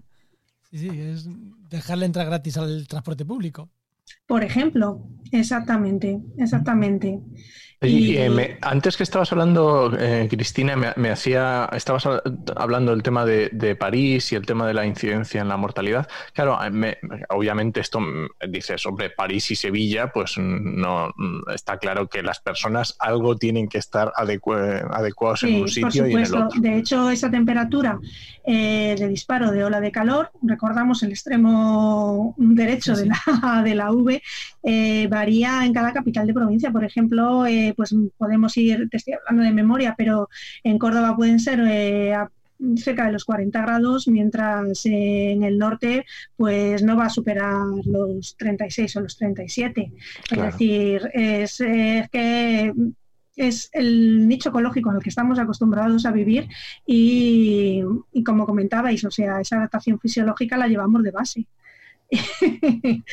B: Sí, sí, es dejarle entrar gratis al transporte público.
E: Por ejemplo, exactamente, exactamente.
C: Eh, antes que estabas hablando, eh, Cristina, me, hacía, estabas hablando del tema de, París y el tema de la incidencia en la mortalidad. Claro, eh, obviamente esto mm, dices, hombre, París y Sevilla, pues mm, no mm, está claro que las personas algo tienen que estar adecuados en un sitio y en el otro.
E: De hecho, esa temperatura de disparo de ola de calor, recordamos el extremo derecho de la, de la V, varía en cada capital de provincia. Por ejemplo, pues podemos ir, te estoy hablando de memoria, pero en Córdoba pueden ser eh, cerca de los 40 grados, mientras en el norte pues no va a superar los 36 o los 37. Es decir, es, que es el nicho ecológico en el que estamos acostumbrados a vivir y, como comentabais, o sea, esa adaptación fisiológica la llevamos de base.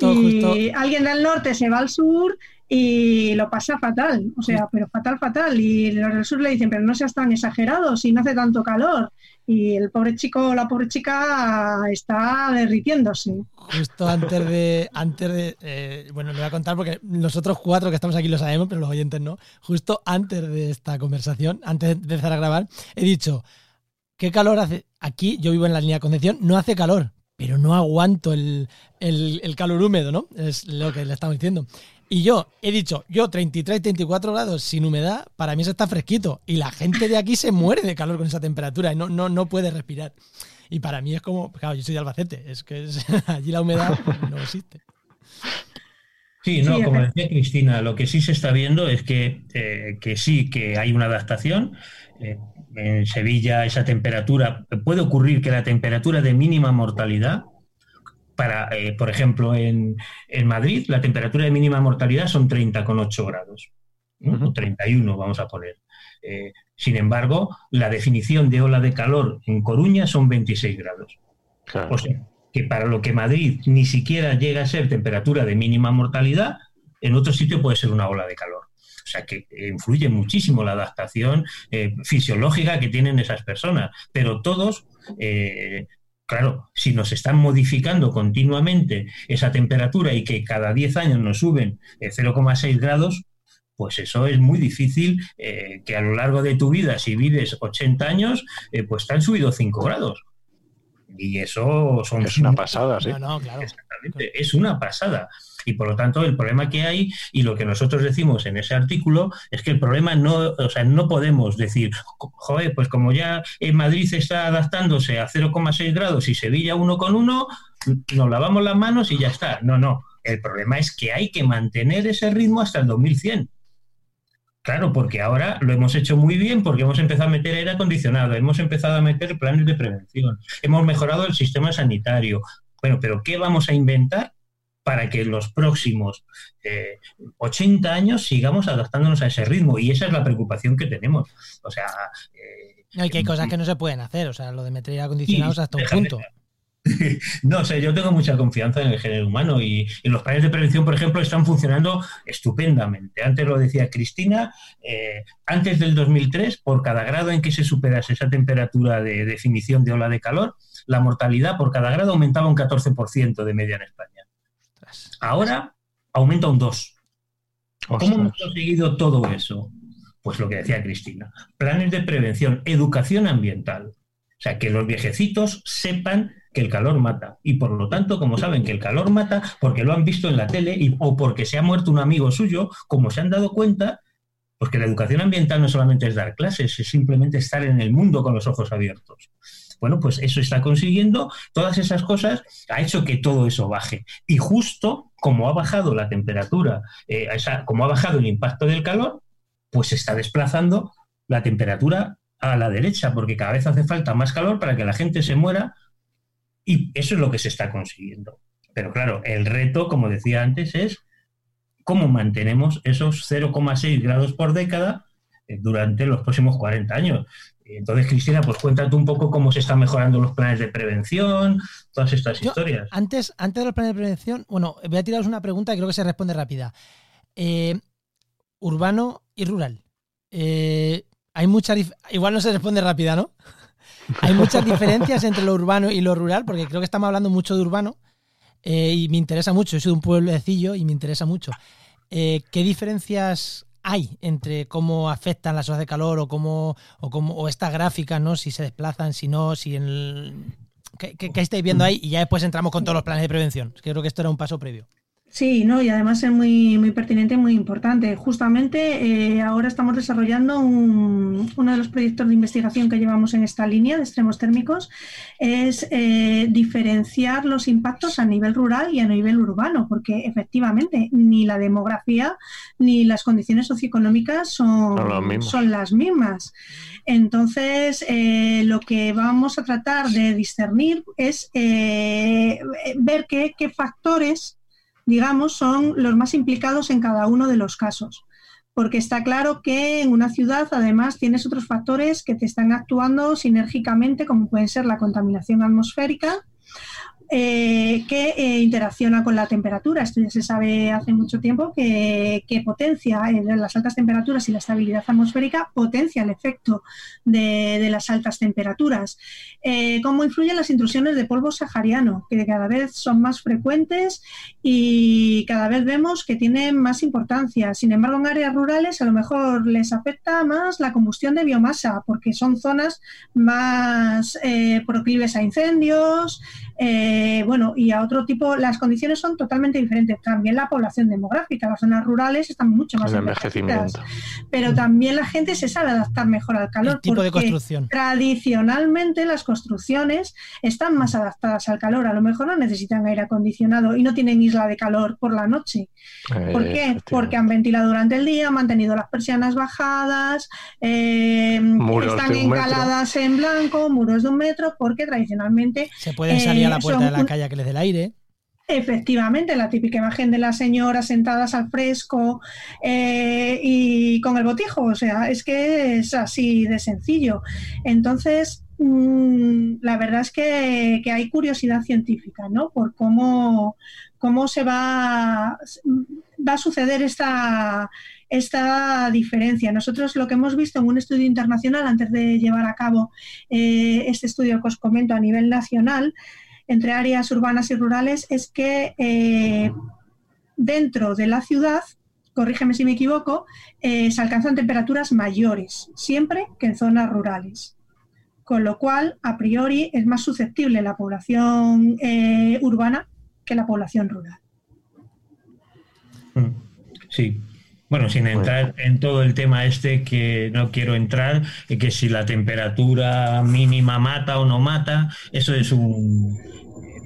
E: y alguien del norte se va al sur y lo pasa fatal, o sea, pero fatal, fatal. Y los del le dicen, pero no seas tan exagerado, si no hace tanto calor. Y el pobre chico o la pobre chica está derritiéndose.
B: Justo antes de, antes de eh, bueno, le voy a contar porque nosotros cuatro que estamos aquí lo sabemos, pero los oyentes no. Justo antes de esta conversación, antes de empezar a grabar, he dicho, ¿qué calor hace? Aquí yo vivo en la línea de concepción, no hace calor, pero no aguanto el, el calor húmedo, ¿no? Es lo que le estamos diciendo. Y yo he dicho, yo 33, 34 grados sin humedad, para mí eso está fresquito. Y la gente de aquí se muere de calor con esa temperatura y no, no, no puede respirar. Y para mí es como, claro, yo soy de Albacete, es que allí la humedad no existe.
D: Sí, no, como decía Cristina, lo que sí se está viendo es que, eh, que sí, que hay una adaptación. Eh, en Sevilla esa temperatura, puede ocurrir que la temperatura de mínima mortalidad para, eh, por ejemplo, en, Madrid la temperatura de mínima mortalidad son 30,8 grados, o 31 vamos a poner. Eh, sin embargo, la definición de ola de calor en Coruña son 26 grados. O sea, que para lo que Madrid ni siquiera llega a ser temperatura de mínima mortalidad, en otro sitio puede ser una ola de calor. O sea que influye muchísimo la adaptación eh, fisiológica que tienen esas personas, pero todos Claro, si nos están modificando continuamente esa temperatura y que cada 10 años nos suben 0,6 eh, grados, pues eso es muy difícil eh, que a lo largo de tu vida, si vives 80 años, eh, pues te han subido 5 grados. Y eso son...
C: Es una pasada, sí.
D: Exactamente, es una pasada. Y por lo tanto, el problema que hay y lo que nosotros decimos en ese artículo es que el problema no, o sea, no podemos decir, joder, pues como ya en Madrid está adaptándose a 0,6 grados y Sevilla 1,1, nos lavamos las manos y ya está. No, no. El problema es que hay que mantener ese ritmo hasta el 2100. Claro, porque ahora lo hemos hecho muy bien porque hemos empezado a meter aire acondicionado, hemos empezado a meter planes de prevención, hemos mejorado el sistema sanitario, Bueno, pero ¿qué vamos a inventar para que en los próximos 80 eh, años sigamos adaptándonos a ese ritmo? Y esa es la preocupación que tenemos. O sea...
B: Eh, no, y que hay cosas que no se pueden hacer, o sea, lo de meter acondicionados hasta un punto.
D: No, sé, yo tengo mucha confianza en el género humano y, los planes de prevención, por ejemplo, están funcionando estupendamente. Antes lo decía Cristina, eh, antes del 2003, por cada grado en que se superase esa temperatura de definición de ola de calor, la mortalidad por cada grado aumentaba un 14% de media en España. Ahora aumenta un 2%. ¿Cómo hemos conseguido todo eso? Pues lo que decía Cristina, planes de prevención, educación ambiental. O sea, que los viejecitos sepan que el calor mata. Y por lo tanto, como saben que el calor mata, porque lo han visto en la tele y, o porque se ha muerto un amigo suyo, como se han dado cuenta, porque la educación ambiental no solamente es dar clases, es simplemente estar en el mundo con los ojos abiertos. Bueno, pues eso está consiguiendo, todas esas cosas ha hecho que todo eso baje. Y justo como ha bajado la temperatura, eh, como ha bajado el impacto del calor, pues se está desplazando la temperatura a la derecha, porque cada vez hace falta más calor para que la gente se muera y eso es lo que se está consiguiendo. Pero claro, el reto, como decía antes, es cómo mantenemos esos 0,6 grados por década eh, durante los próximos 40 años. Entonces, Cristina, pues cuéntate un poco cómo se están mejorando los planes de prevención, todas estas historias.
B: Antes, antes de los planes de prevención, bueno, voy a tiraros una pregunta que creo que se responde rápida. Eh, urbano y rural. Eh, hay mucha igual no se responde rápida, ¿no? Hay muchas diferencias entre lo urbano y lo rural, porque creo que estamos hablando mucho de urbano eh, y me interesa mucho. Yo soy de un pueblecillo y me interesa mucho. ¿Qué diferencias hay entre cómo afectan las horas de calor o cómo o cómo o estas gráficas, ¿no? Si se desplazan, si no, si en el... ¿Qué, qué estáis viendo ahí? Y ya después entramos con todos los planes de prevención. Creo que esto era un paso previo.
E: Sí, no, y además es muy, muy pertinente y muy importante. Justamente eh, ahora estamos desarrollando un, uno de los proyectos de investigación que llevamos en esta línea de extremos térmicos, es eh, diferenciar los impactos a nivel rural y a nivel urbano, porque efectivamente ni la demografía ni las condiciones socioeconómicas son, son las mismas. Entonces, eh, lo que vamos a tratar de discernir es ver qué, qué factores digamos, son los más implicados en cada uno de los casos. Porque está claro que en una ciudad, además, tienes otros factores que te están actuando sinérgicamente, como pueden ser la contaminación atmosférica eh, que eh, interacciona con la temperatura. Esto ya se sabe hace mucho tiempo que, potencia eh, las altas temperaturas y la estabilidad atmosférica potencia el efecto de, las altas temperaturas. ¿Cómo influyen las intrusiones de polvo sahariano? Que cada vez son más frecuentes y cada vez vemos que tienen más importancia. Sin embargo, en áreas rurales a lo mejor les afecta más la combustión de biomasa porque son zonas más proclives a incendios. Eh, bueno, y a otro tipo, las condiciones son totalmente diferentes. También la población demográfica, las zonas rurales están mucho más envejecidas. Pero también la gente se sabe adaptar mejor al calor.
B: El tipo de construcción.
E: Tradicionalmente las construcciones están más adaptadas al calor. A lo mejor no necesitan aire acondicionado y no tienen isla de calor por la noche. ¿Por qué? Porque han ventilado durante el día, han mantenido las persianas bajadas, eh, están encaladas en blanco, muros de un metro, porque tradicionalmente
B: se pueden salir la puerta de la calle que les dé el aire.
E: Efectivamente, la típica imagen de las señoras sentadas al fresco eh, y con el botijo, o sea, es que es así de sencillo. Entonces, mm, la verdad es que, hay curiosidad científica, ¿no? Por cómo, cómo se va, va a suceder esta, esta diferencia. Nosotros lo que hemos visto en un estudio internacional, antes de llevar a cabo eh, este estudio que os comento a nivel nacional, entre áreas urbanas y rurales es que eh, dentro de la ciudad, corrígeme si me equivoco, eh, se alcanzan temperaturas mayores, siempre que en zonas rurales. Con lo cual, a priori, es más susceptible la población eh, urbana que la población rural.
D: Mm, sí, bueno, sin entrar en todo el tema este que no quiero entrar, que si la temperatura mínima mata o no mata, eso es un,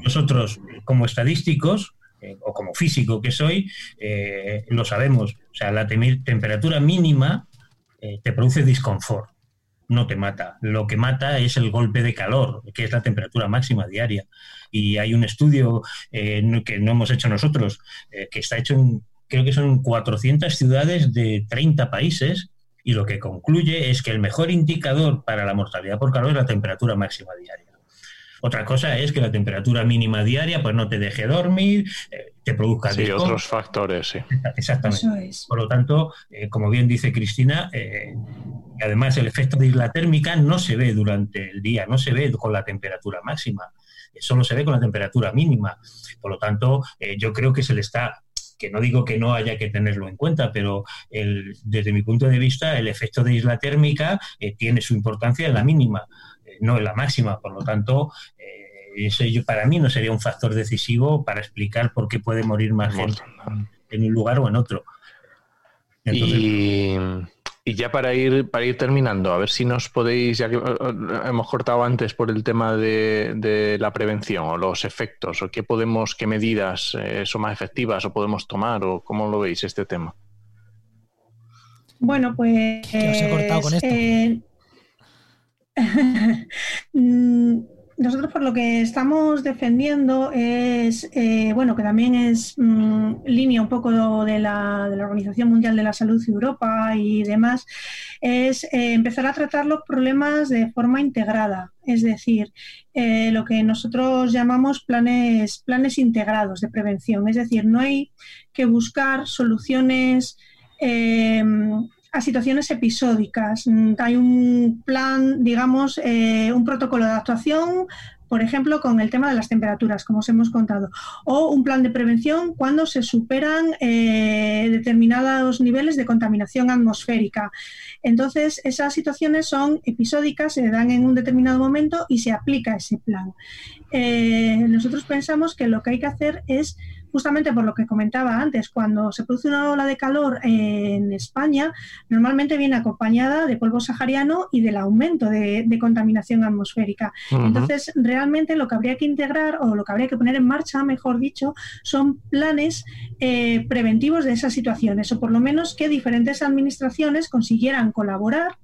D: nosotros, como estadísticos, eh, o como físico que soy, eh, lo sabemos. O sea, la temperatura mínima eh, te produce disconfort. no te mata. Lo que mata es el golpe de calor, que es la temperatura máxima diaria. Y hay un estudio que no hemos hecho nosotros, que está hecho en, creo que son 400 ciudades de 30 países, y lo que concluye es que el mejor indicador para la mortalidad por calor es la temperatura máxima diaria. Otra cosa es que la temperatura mínima diaria pues no te deje dormir, eh, te produzca...
C: Sí, otros factores, sí.
D: Exactamente. Por lo tanto, eh, como bien dice Cristina, eh, además el efecto de isla térmica no se ve durante el día, no se ve con la temperatura máxima, solo se ve con la temperatura mínima. Por lo tanto, yo creo que se le está que no digo que no haya que tenerlo en cuenta, pero desde mi punto de vista, el efecto de isla térmica tiene su importancia en la mínima no en la máxima. Por lo tanto, eh, para mí no sería un factor decisivo para explicar por qué puede morir más gente en un lugar o en otro.
C: y, ya para ir, para ir terminando, a ver si nos podéis, ya que eh, eh, hemos cortado antes por el tema de, la prevención o los efectos, o qué podemos, qué medidas son más efectivas o podemos tomar, o cómo lo veis este tema.
E: Bueno, pues.
B: ¿Qué os he cortado con esto?
E: nosotros por lo que estamos defendiendo es, eh, bueno, que también es mm, línea un poco de la, Organización Mundial de la Salud Europa y demás, es eh, empezar a tratar los problemas de forma integrada, es decir, eh, lo que nosotros llamamos planes, planes integrados de prevención, es decir, no hay que buscar soluciones a situaciones episódicas. Mm, hay un plan, digamos, eh, un protocolo de actuación, por ejemplo, con el tema de las temperaturas, como os hemos contado, o un plan de prevención cuando se superan eh, determinados niveles de contaminación atmosférica. Entonces, esas situaciones son episódicas, se dan en un determinado momento y se aplica ese plan. Eh, nosotros pensamos que lo que hay que hacer es justamente por lo que comentaba antes, cuando se produce una ola de calor en España, normalmente viene acompañada de polvo sahariano y del aumento de, contaminación atmosférica. Entonces, realmente lo que habría que integrar o lo que habría que poner en marcha, mejor dicho, son planes eh, preventivos de esas situaciones, o por lo menos que diferentes administraciones consiguieran colaborar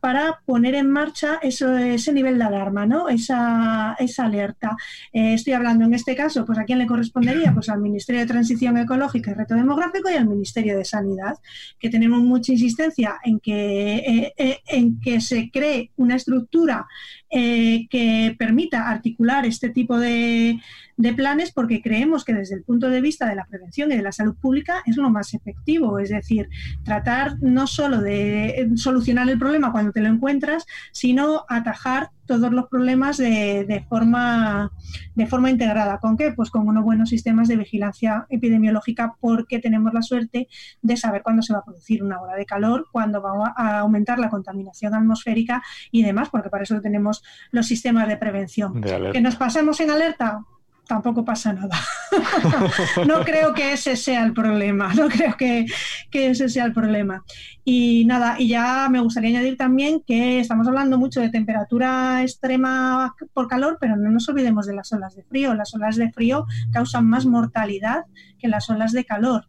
E: para poner en marcha ese nivel de alarma, ¿no? esa, esa alerta. Eh, estoy hablando en este caso, pues a quién le correspondería, pues al Ministerio de Transición Ecológica y Reto Demográfico y al Ministerio de Sanidad, que tenemos mucha insistencia en que, eh, eh, en que se cree una estructura que permita articular este tipo de, de planes porque creemos que desde el punto de vista de la prevención y de la salud pública es lo más efectivo, es decir, tratar no solo de solucionar el problema cuando te lo encuentras, sino atajar todos los problemas de, forma, de forma integrada. ¿Con qué? Pues con unos buenos sistemas de vigilancia epidemiológica porque tenemos la suerte de saber cuándo se va a producir una ola de calor, cuándo va a aumentar la contaminación atmosférica y demás, porque para eso tenemos los sistemas de prevención. que nos pasemos en alerta, tampoco pasa nada. no creo que ese sea el problema, no creo que, ese sea el problema. Y nada, y ya me gustaría añadir también que estamos hablando mucho de temperatura extrema por calor, pero no nos olvidemos de las olas de frío. Las olas de frío causan más mortalidad que las olas de calor.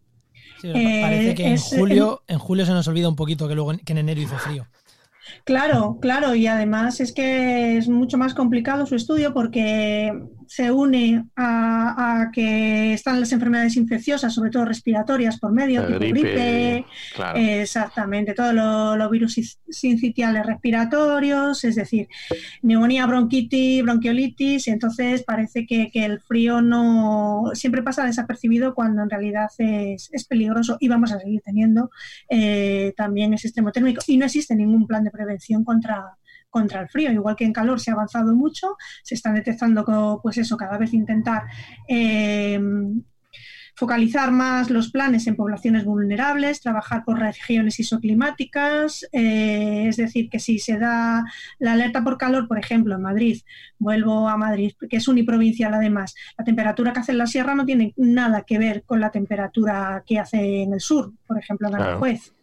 B: parece que en, eh, julio, en julio se nos olvida un poquito que luego que en enero hizo frío.
E: Claro, claro, y además es que es mucho más complicado su estudio porque se une a, que están las enfermedades infecciosas, sobre todo respiratorias por medio, tipo gripe, exactamente, todos los virus sincitiales respiratorios, es decir, neumonía, bronquitis, bronquiolitis, y entonces parece que, el frío no siempre pasa desapercibido cuando en realidad es, peligroso y vamos a seguir teniendo eh, también ese extremo térmico. Y no existe ningún plan de prevención contra contra el frío. Igual que en calor se ha avanzado mucho, se están detectando, pues eso, cada vez intentar eh, focalizar más los planes en poblaciones vulnerables, trabajar por regiones isoclimáticas, eh, es decir, que si se da la alerta por calor, por ejemplo, en Madrid, vuelvo a Madrid, que es uniprovincial además, la temperatura que hace en la sierra no tiene nada que ver con la temperatura que hace en el sur, por ejemplo, en Aranjuez.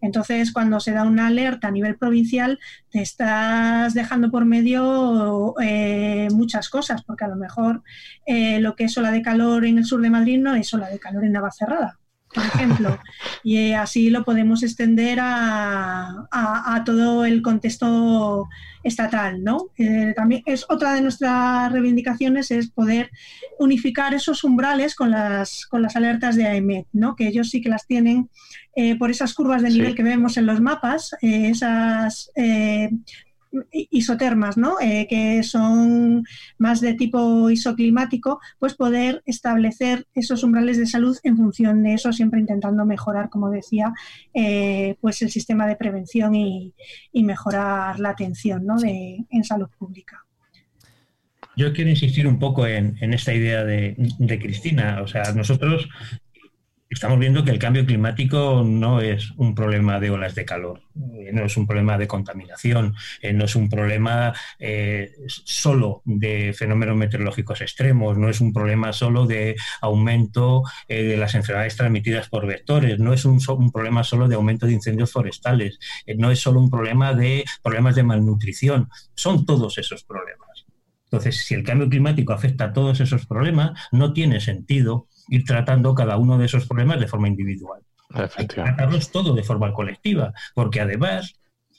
E: Entonces, cuando se da una alerta a nivel provincial, te estás dejando por medio eh, muchas cosas, porque a lo mejor eh, lo que es ola de calor en el sur de Madrid no es ola de calor en Navacerrada. Por ejemplo, y así lo podemos extender a, todo el contexto estatal, ¿no? Eh, también es otra de nuestras reivindicaciones es poder unificar esos umbrales con las, con las alertas de AEMET, ¿no? Que ellos sí que las tienen eh, por esas curvas de nivel que vemos en los mapas, eh, esas isotermas, ¿no? Eh, que son más de tipo isoclimático, pues poder establecer esos umbrales de salud en función de eso, siempre intentando mejorar, como decía, eh, pues el sistema de prevención y, mejorar la atención ¿no? de, en salud pública.
D: Yo quiero insistir un poco en, esta idea de, de, Cristina. O sea, nosotros estamos viendo que el cambio climático no es un problema de olas de calor, eh, no es un problema de contaminación, eh, no es un problema eh, solo de fenómenos meteorológicos extremos, no es un problema solo de aumento de las enfermedades transmitidas por vectores, no es un, un, problema solo de aumento de incendios forestales, no es solo un problema de problemas de malnutrición, son todos esos problemas. Entonces, si el cambio climático afecta a todos esos problemas, no tiene sentido ir tratando cada uno de esos problemas de forma individual. Hay que tratarlos todos de forma colectiva, porque además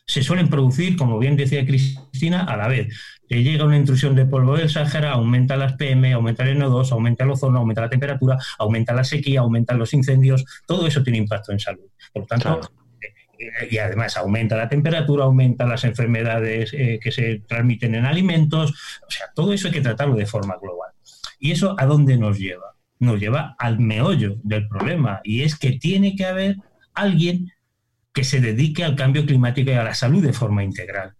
D: se suelen producir, como bien decía Cristina, a la vez. Te llega una intrusión de polvo del Sáhara, aumenta las PM, aumenta el NO2, aumenta el ozono, aumenta la temperatura, aumenta la sequía, aumentan los incendios, todo eso tiene impacto en salud. Por lo tanto, eh, y además aumenta la temperatura, aumenta las enfermedades eh, que se transmiten en alimentos, o sea, todo eso hay que tratarlo de forma global. ¿Y eso a dónde nos lleva? Nos lleva al meollo del problema y es que tiene que haber alguien que se dedique al cambio climático y a la salud de forma integral.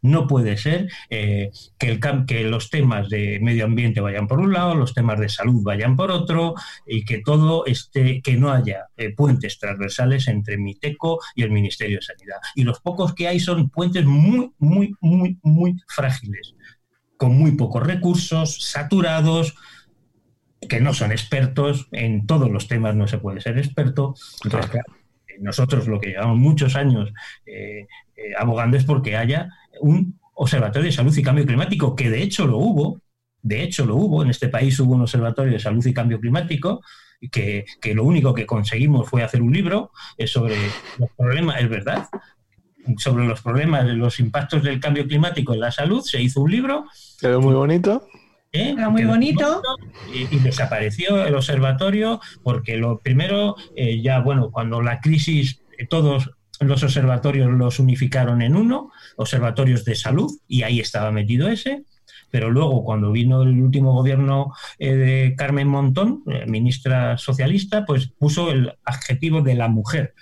D: No puede ser eh, que, los temas de medio ambiente vayan por un lado, los temas de salud vayan por otro y que todo esté, que no haya eh, puentes transversales entre Miteco y el Ministerio de Sanidad. Y los pocos que hay son puentes muy, muy, muy, muy frágiles, con muy pocos recursos, saturados, que no son expertos, en todos los temas no se puede ser experto. Entonces, claro, nosotros lo que llevamos muchos años eh, eh, abogando es porque haya un observatorio de salud y cambio climático, que de hecho lo hubo, de hecho lo hubo, en este país hubo un observatorio de salud y cambio climático, que, que lo único que conseguimos fue hacer un libro eh, sobre los problemas, es verdad, sobre los problemas, los impactos del cambio climático en la salud, se hizo un libro.
C: Quedó muy bonito.
E: ¿Eh? Era muy bonito.
D: Y, desapareció el observatorio porque lo primero, eh, ya bueno, cuando la crisis, eh, todos los observatorios los unificaron en uno, observatorios de salud, y ahí estaba metido ese. Pero luego, cuando vino el último gobierno de Carmen Montón, ministra socialista, pues puso el adjetivo de la mujer,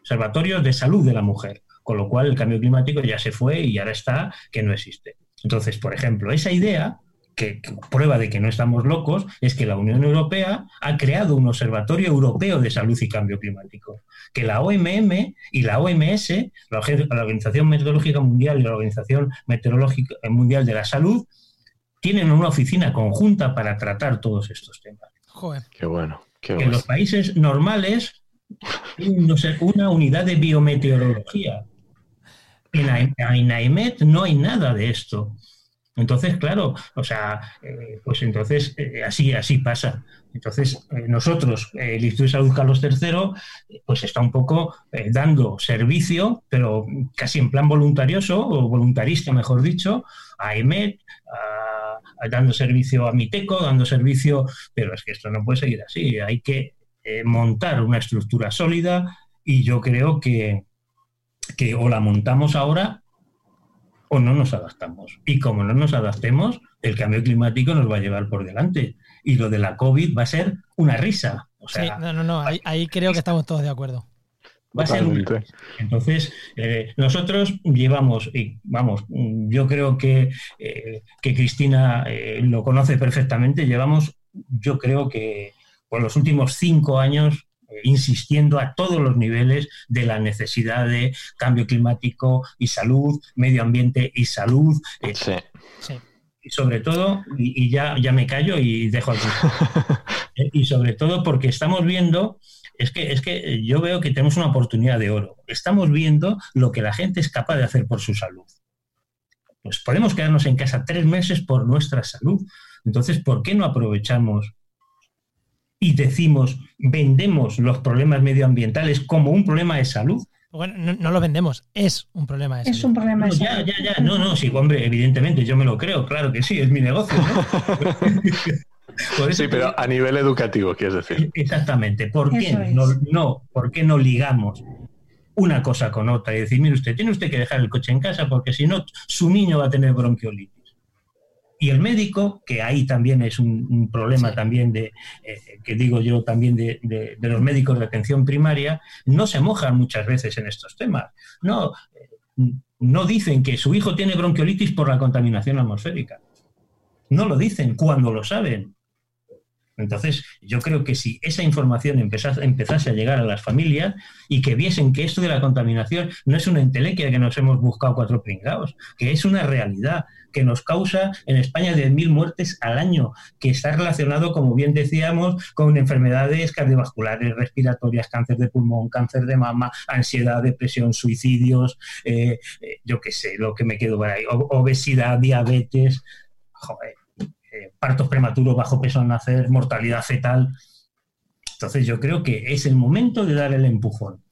D: observatorios de salud de la mujer, con lo cual el cambio climático ya se fue y ahora está que no existe. Entonces, por ejemplo, esa idea que, prueba de que no estamos locos es que la Unión Europea ha creado un observatorio europeo de salud y cambio climático, que la OMM y la OMS, la, Organización Meteorológica Mundial y la Organización Meteorológica Mundial de la Salud, tienen una oficina conjunta para tratar todos estos temas.
C: Joder. Qué bueno.
D: En los países normales, una unidad de biometeorología. En AINAEMET no hay nada de esto. Entonces, claro, o sea, eh, pues entonces eh, así, así pasa. Entonces, eh, nosotros, el Instituto de Salud Carlos III, pues está un poco dando servicio, pero casi en plan voluntarioso, o voluntarista, mejor dicho, a EMET, dando servicio a Miteco, dando servicio, pero es que esto no puede seguir así. Hay que montar una estructura sólida y yo creo que, que o la montamos ahora o no nos adaptamos. Y como no nos adaptemos, el cambio climático nos va a llevar por delante. Y lo de la COVID va a ser una risa.
B: sí, no, no, no, ahí, creo que estamos todos de acuerdo.
D: Va a ser Entonces, eh, nosotros llevamos, y vamos, yo creo que, eh, que Cristina eh, lo conoce perfectamente, llevamos, yo creo que por los últimos cinco años insistiendo a todos los niveles de la necesidad de cambio climático y salud, medio ambiente y salud. Eh, y sobre todo, y, ya, ya me callo y dejo aquí, eh, y sobre todo porque estamos viendo es que, es que yo veo que tenemos una oportunidad de oro. Estamos viendo lo que la gente es capaz de hacer por su salud. Pues podemos quedarnos en casa tres meses por nuestra salud. Entonces, ¿por qué no aprovechamos y decimos, vendemos los problemas medioambientales como un problema de salud.
B: Bueno, no, lo vendemos, es un problema de
E: salud. Es un problema
D: de salud. Ya, ya, ya, no, no, sí, hombre, evidentemente, yo me lo creo, claro que sí, es mi negocio.
C: sí, pero a nivel educativo, quieres decir.
D: Exactamente. ¿Por qué no, no, ¿por qué no ligamos una cosa con otra y decir, mire usted, tiene usted que dejar el coche en casa porque si no, su niño va a tener bronquiolitis? Y el médico, que ahí también es un, problema también de, eh, que digo yo también de, los médicos de atención primaria, no se mojan muchas veces en estos temas. No, eh, no dicen que su hijo tiene bronquiolitis por la contaminación atmosférica. No lo dicen cuando lo saben. Entonces, yo creo que si esa información empezase, a llegar a las familias y que viesen que esto de la contaminación no es una entelequia que nos hemos buscado cuatro pringados, que es una realidad que nos causa en España 10.000 muertes al año, que está relacionado, como bien decíamos, con enfermedades cardiovasculares, respiratorias, cáncer de pulmón, cáncer de mama, ansiedad, depresión, suicidios, eh, eh, yo qué sé, lo que me quedo por ahí, obesidad, diabetes. Joder, eh, partos prematuros, bajo peso al nacer, mortalidad fetal. Entonces yo creo que es el momento de dar el empujón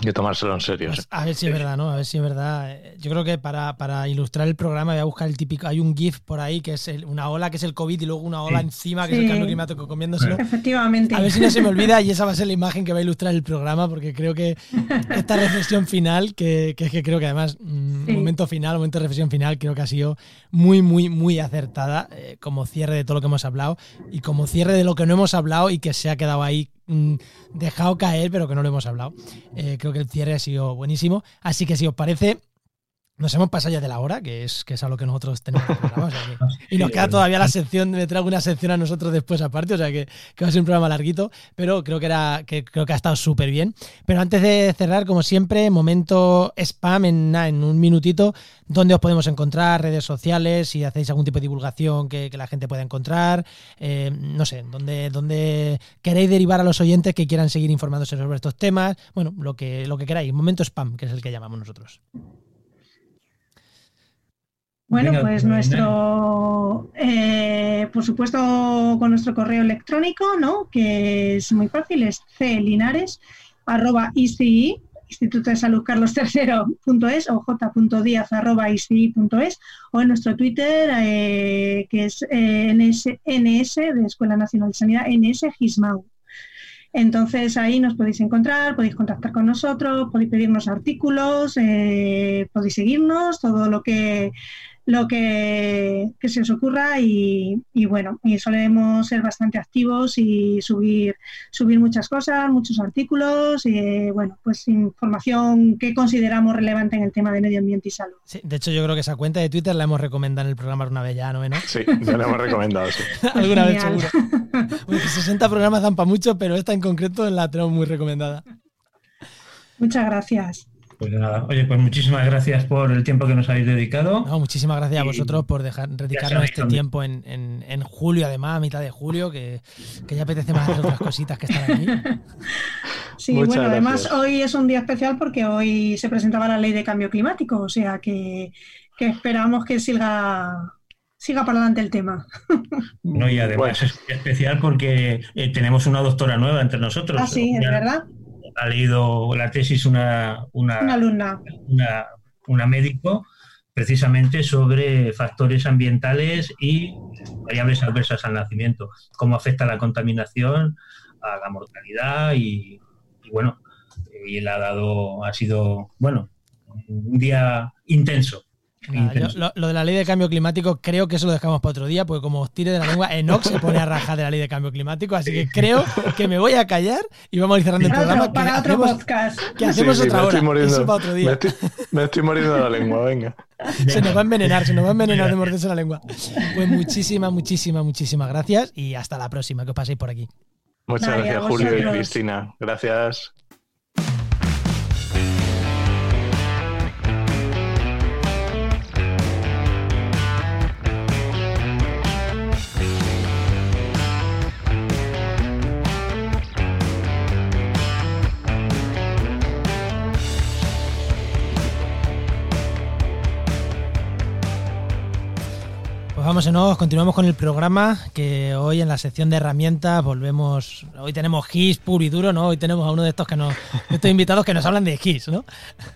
C: que tomárselo en serio.
B: Pues a ver si es verdad, ¿no? A ver si es verdad. Yo creo que para, ilustrar el programa voy a buscar el típico. Hay un GIF por ahí que es una ola que es el COVID y luego una ola encima que es el cambio climático comiéndoselo.
E: Efectivamente.
B: A ver si no se me olvida y esa va a ser la imagen que va a ilustrar el programa porque creo que esta reflexión final, que, es que creo que además, mm, momento final, momento de reflexión final, creo que ha sido muy, muy, muy acertada eh, como cierre de todo lo que hemos hablado y como cierre de lo que no hemos hablado y que se ha quedado ahí Mm, dejado caer, pero que no lo hemos hablado. Eh, creo que el cierre ha sido buenísimo. Así que si os parece, nos hemos pasado ya de la hora, que es, que es a lo que nosotros tenemos que y nos queda todavía la sección, me traigo una sección a nosotros después aparte, o sea que, que, va a ser un programa larguito, pero creo que era que creo que ha estado súper bien. Pero antes de cerrar, como siempre, momento spam en, en un minutito, donde os podemos encontrar, redes sociales, si hacéis algún tipo de divulgación que, la gente pueda encontrar, eh, no sé, donde, donde queréis derivar a los oyentes que quieran seguir informándose sobre estos temas, bueno, lo que, lo que queráis, momento spam, que es el que llamamos nosotros.
E: Bueno, pues nuestro, eh, por supuesto, con nuestro correo electrónico, ¿no? Que es muy fácil, es clinares arroba ICI, Instituto de Salud Carlos III.es o j.díaz arroba ICI.es o en nuestro Twitter, eh, que es eh, NS, NS, de Escuela Nacional de Sanidad, NS Gismau. Entonces ahí nos podéis encontrar, podéis contactar con nosotros, podéis pedirnos artículos, podéis seguirnos, todo lo que lo que, se os ocurra y, bueno, y solemos ser bastante activos y subir, subir muchas cosas, muchos artículos y bueno, pues información que consideramos relevante en el tema de medio ambiente y salud.
B: Sí, de hecho yo creo que esa cuenta de Twitter la hemos recomendado en el programa una vez ya, ¿no?
C: Sí, ya la hemos recomendado, sí.
B: Alguna vez seguro. 60 programas dan para mucho, pero esta en concreto la tenemos muy recomendada.
E: Muchas gracias.
D: Pues nada, oye, pues muchísimas gracias por el tiempo que nos habéis dedicado.
B: No, muchísimas gracias a vosotros por dejar, dedicarnos este tiempo en, julio, además, a mitad de julio, que, ya apetece más hacer otras cositas que estar aquí.
E: Sí, bueno, además hoy es un día especial porque hoy se presentaba la ley de cambio climático, o sea que, esperamos que siga siga para adelante el tema.
D: No, y además es especial porque eh, tenemos una doctora nueva entre nosotros.
E: Ah, sí, es verdad
D: ha leído la tesis una, una,
E: alumna,
D: una, médico, precisamente sobre factores ambientales y variables adversas al nacimiento, cómo afecta la contaminación a la mortalidad y, y bueno, y él ha dado, ha sido, bueno, un día intenso
B: lo, de la ley de cambio climático creo que eso lo dejamos para otro día, porque como os tire de la lengua, Enoch se pone a rajar de la ley de cambio climático, así que creo que me voy a callar y vamos a ir cerrando el programa.
E: Para otro podcast.
B: Que hacemos otra hora. Eso para otro día.
C: Me estoy, muriendo de la lengua, venga.
B: Se nos va a envenenar, se nos va a envenenar de morderse la lengua. Pues muchísimas, muchísimas, muchísimas gracias y hasta la próxima, que os paséis por aquí.
C: Muchas gracias, Julio y Cristina. Gracias.
B: Estamos en continuamos con el programa que hoy en la sección de herramientas volvemos, hoy tenemos GIS puro y duro, ¿no? Hoy tenemos a uno de estos que nos, estos invitados que nos hablan de GIS, ¿no?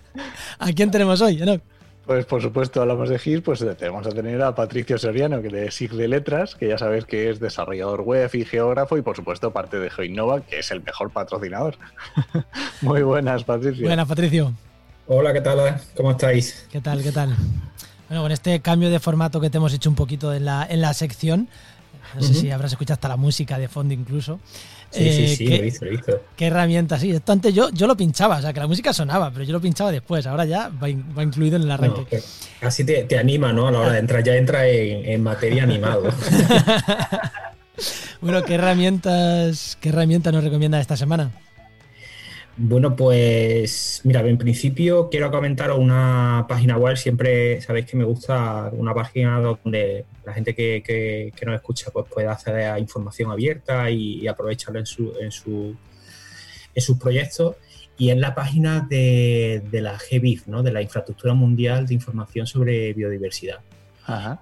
B: ¿A quién tenemos hoy, no?
C: Pues por supuesto hablamos de GIS, pues tenemos a tener a Patricio Soriano, que de SIG de Letras, que ya sabes que es desarrollador web y geógrafo, y por supuesto parte de GeoInnova, que es el mejor patrocinador. Muy buenas, Patricio.
B: Buenas, Patricio.
F: Hola, ¿qué tal? ¿Cómo estáis?
B: ¿Qué tal? ¿Qué tal? Bueno, con este cambio de formato que te hemos hecho un poquito en la, en la sección, no sé si habrás escuchado hasta la música de fondo incluso.
F: Sí, sí, eh, sí, lo he visto, lo he visto.
B: ¿Qué herramienta? Sí, esto antes yo, yo lo pinchaba, o sea, que la música sonaba, pero yo lo pinchaba después, ahora ya va, incluido en el arranque.
F: así te, anima, ¿no? A la hora de entrar, ya entra en, en materia animado.
B: bueno, ¿qué herramientas, ¿qué herramientas nos recomienda esta semana?
F: Bueno, pues mira, en principio quiero comentar una página web. Siempre sabéis que me gusta una página donde la gente que, que, nos escucha pues pueda acceder a información abierta y, aprovecharla en, su, en, su, en sus proyectos. Y es la página de, de la GBIF, ¿no? de la Infraestructura Mundial de Información sobre Biodiversidad. Ajá.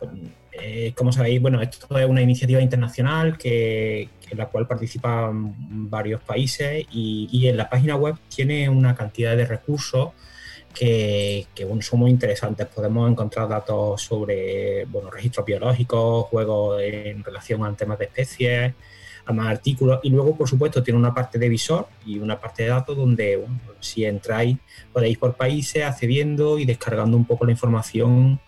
F: Eh, como sabéis, bueno, esto es una iniciativa internacional que, en la cual participan varios países y, en la página web tiene una cantidad de recursos que, son muy interesantes. Podemos encontrar datos sobre bueno, registros biológicos, juegos en relación a temas de especies, a más artículos y luego, por supuesto, tiene una parte de visor y una parte de datos donde si entráis podéis por países accediendo y descargando un poco la información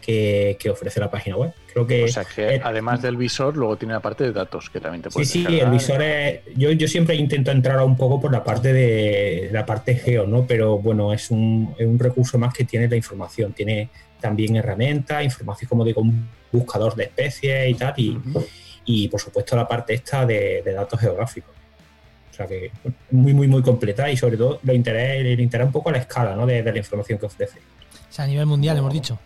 F: que, ofrece la página web. Creo que,
C: o sea que además del visor, luego tiene la parte de datos que también te puede
F: Sí, sí, el visor es. Yo, yo siempre intento entrar un poco por la parte de la parte geo, ¿no? Pero bueno, es un, es un recurso más que tiene la información. Tiene también herramientas, información, como digo, un buscador de especies y tal, y, y por supuesto la parte esta de, datos geográficos. O sea que muy, muy, muy completa y sobre todo lo interesa, le interesa un poco la escala ¿no? de, de la información que ofrece.
B: O sea, a nivel mundial, hemos dicho.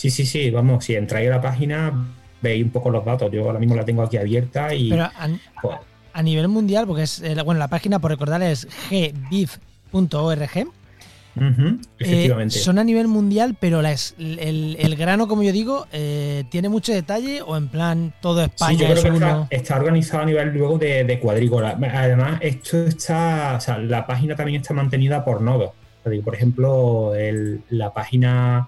F: Sí, sí, sí, vamos, si entráis a la página veis un poco los datos. Yo ahora mismo la tengo aquí abierta y...
B: Pero a, pues nivel mundial, porque es, eh, bueno, la página por recordar es gbif.org.
F: efectivamente.
B: Eh, son a nivel mundial, pero el, grano, como yo digo, eh, tiene mucho detalle o en plan todo España.
F: Sí, yo creo que está, organizado a nivel luego de, de cuadrícula. Además, esto está, o sea, la página también está mantenida por nodos. Por ejemplo, la página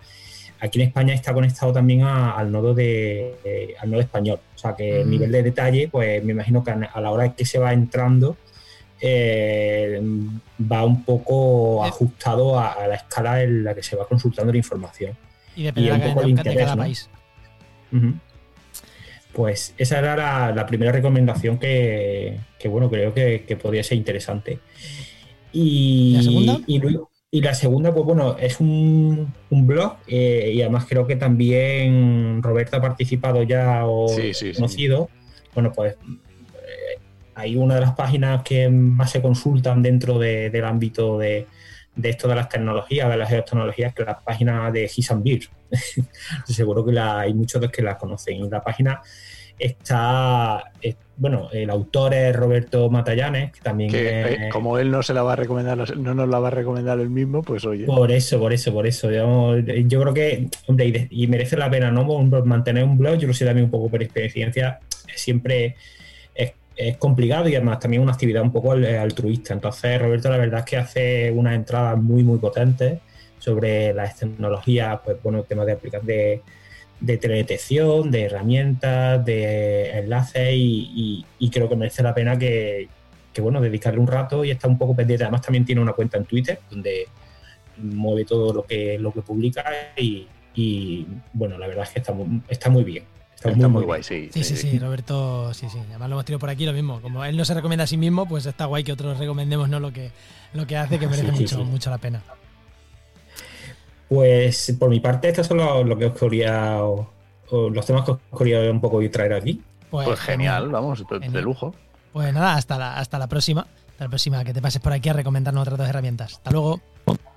F: Aquí en España está conectado también al nodo de al nodo español. O sea que el mm. nivel de detalle, pues me imagino que a la hora que se va entrando, eh, va un poco ajustado a, la escala en la que se va consultando la información.
B: Y depende de, un poco interés, cada país.
F: Pues esa era la, primera recomendación que, bueno, creo que, podría ser interesante. Y,
B: ¿La segunda?
F: Y luego, y la segunda, pues bueno, es un, blog eh, y además creo que también Roberto ha participado ya o conocido. Bueno, pues eh, hay una de las páginas que más se consultan dentro del ámbito de, esto de las tecnologías, de las geotecnologías, que es la página de Hisambir. Seguro que la, hay muchos de que la conocen. Y la página está, bueno, el autor es Roberto Matallanes, que también
C: eh, como él no se la va a recomendar, no nos la va a recomendar él mismo, pues oye.
F: Por eso, por eso, por eso. yo creo que, hombre, y, merece la pena, ¿no? Mantener un blog, yo lo sé también un poco por experiencia, siempre es, complicado y además también una actividad un poco altruista. Entonces, Roberto, la verdad es que hace unas entradas muy, muy potentes sobre las tecnologías, pues bueno, temas de aplicación de de teledetección, de herramientas, de enlaces y, creo que merece la pena que, bueno, dedicarle un rato y estar un poco pendiente. Además también tiene una cuenta en Twitter donde mueve todo lo que, lo que publica y, bueno, la verdad es que está muy, está muy bien.
C: Está, muy, guay, sí.
B: Sí, sí, sí, Roberto, sí, sí. Además lo hemos tenido por aquí lo mismo. Como él no se recomienda a sí mismo, pues está guay que otros recomendemos no lo que, lo que hace, que merece mucho, mucho la pena.
F: Pues por mi parte, estos son los, que os quería, los temas que os quería un poco traer aquí.
C: Pues, pues genial, vamos, de, lujo.
B: Pues nada, hasta la, hasta la próxima. Hasta la próxima, que te pases por aquí a recomendarnos otras dos herramientas. Hasta luego.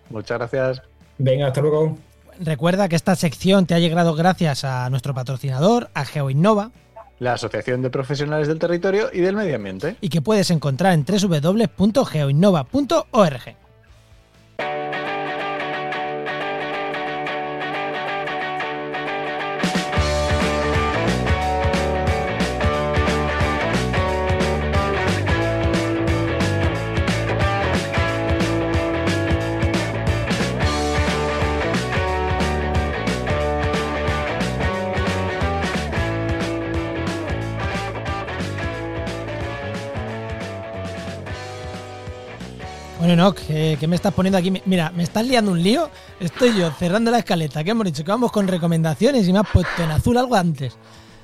C: Muchas gracias.
F: Venga, hasta luego.
B: Recuerda que esta sección te ha llegado gracias a nuestro patrocinador, a GeoInnova,
C: la Asociación de Profesionales del Territorio y del Medio Ambiente.
B: Y que puedes encontrar en www.geoinnova.org. Bueno, no, ¿qué, me estás poniendo aquí? Mira, me estás liando un lío. Estoy yo cerrando la escaleta, que hemos dicho que vamos con recomendaciones y me has puesto en azul algo antes.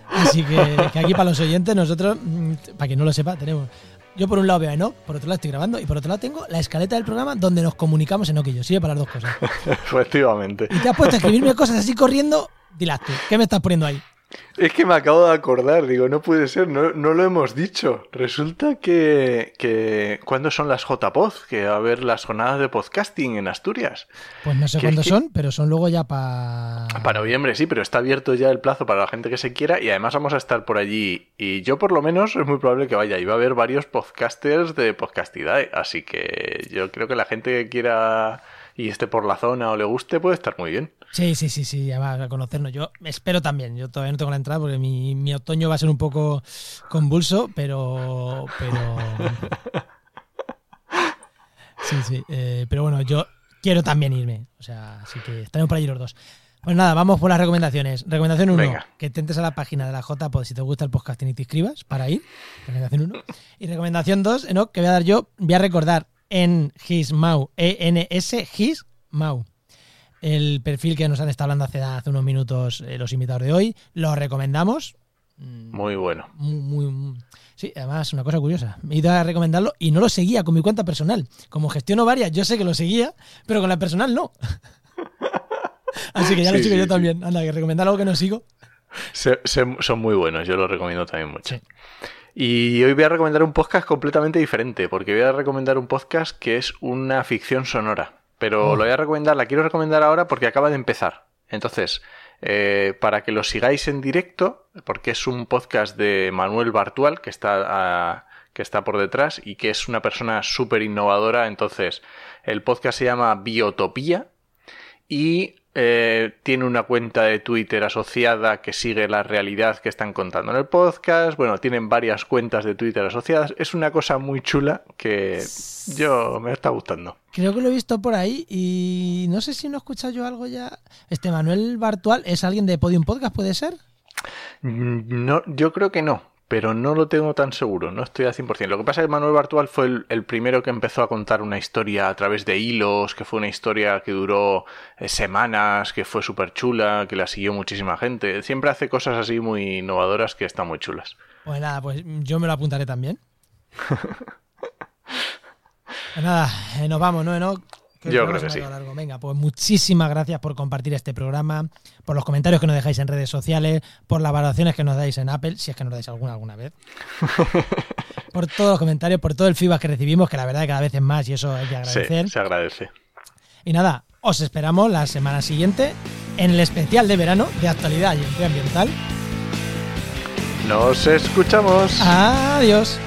B: Así que, aquí para los oyentes, nosotros, mm, para quien no lo sepa, tenemos. Yo por un lado veo a Enoch, por otro lado estoy grabando y por otro lado tengo la escaleta del programa donde nos comunicamos Enoch y yo. Sigue para las dos cosas.
C: Efectivamente.
B: Y te has puesto a escribirme cosas así corriendo. Dilas tú, ¿qué me estás poniendo ahí?
C: Es que me acabo de acordar, digo, no puede ser, no, no lo hemos dicho. Resulta que, que ¿cuándo son las JPod? Que va a haber las jornadas de podcasting en Asturias.
B: Pues no sé cuándo son, pero son luego ya para...
C: Para noviembre, sí, pero está abierto ya el plazo para la gente que se quiera y además vamos a estar por allí. Y yo por lo menos es muy probable que vaya. Y va a haber varios podcasters de podcastidad, así que yo creo que la gente que quiera y esté por la zona o le guste puede estar muy bien.
B: Sí, sí, sí, sí, ya va a conocernos. Yo espero también. Yo todavía no tengo la entrada porque mi, otoño va a ser un poco convulso, pero. pero... Sí, sí. Eh, pero bueno, yo quiero también irme. O sea, así que estaremos por allí los dos. Pues nada, vamos por las recomendaciones. Recomendación 1, que te entres a la página de la JPod si te gusta el podcasting y te inscribas para ir. Recomendación 1. Y recomendación 2, que voy a dar yo, voy a recordar en Gismau, E-N-S Gismau el perfil que nos han estado hablando hace, hace unos minutos eh, los invitados de hoy. Lo recomendamos.
C: Mm, muy bueno.
B: Muy, sí, además, una cosa curiosa. Me he ido a recomendarlo y no lo seguía con mi cuenta personal. Como gestiono varias, yo sé que lo seguía, pero con la personal no. Así que ya lo sigo yo también. Anda, que recomendar algo que no sigo.
C: son muy buenos, yo lo recomiendo también mucho. Y hoy voy a recomendar un podcast completamente diferente, porque voy a recomendar un podcast que es una ficción sonora pero oh. lo voy a recomendar, la quiero recomendar ahora porque acaba de empezar. Entonces, eh, para que lo sigáis en directo, porque es un podcast de Manuel Bartual, que está, que está por detrás y que es una persona súper innovadora. Entonces, el podcast se llama Biotopía y eh, tiene una cuenta de Twitter asociada que sigue la realidad que están contando en el podcast. Bueno, tienen varias cuentas de Twitter asociadas. Es una cosa muy chula que yo me está gustando.
B: Creo que lo he visto por ahí y no sé si no he escuchado yo algo ya. Este Manuel Bartual es alguien de Podium Podcast, ¿puede ser?
C: Mm, no, yo creo que no pero no lo tengo tan seguro, no estoy al 100%. Lo que pasa es que Manuel Bartual fue el, primero que empezó a contar una historia a través de hilos, que fue una historia que duró eh, semanas, que fue súper chula, que la siguió muchísima gente. Siempre hace cosas así muy innovadoras que están muy chulas.
B: Pues nada, pues yo me lo apuntaré también. pues nada, eh, nos vamos, ¿no?
C: Yo creo que sí.
B: Venga, pues muchísimas gracias por compartir este programa, por los comentarios que nos dejáis en redes sociales, por las valoraciones que nos dais en Apple, si es que nos dais alguna alguna vez. por todos los comentarios, por todo el feedback que recibimos, que la verdad cada vez es más y eso hay que agradecer.
C: se agradece.
B: Y nada, os esperamos la semana siguiente en el especial de verano de actualidad y empleo ambiental.
C: Nos escuchamos.
B: Adiós.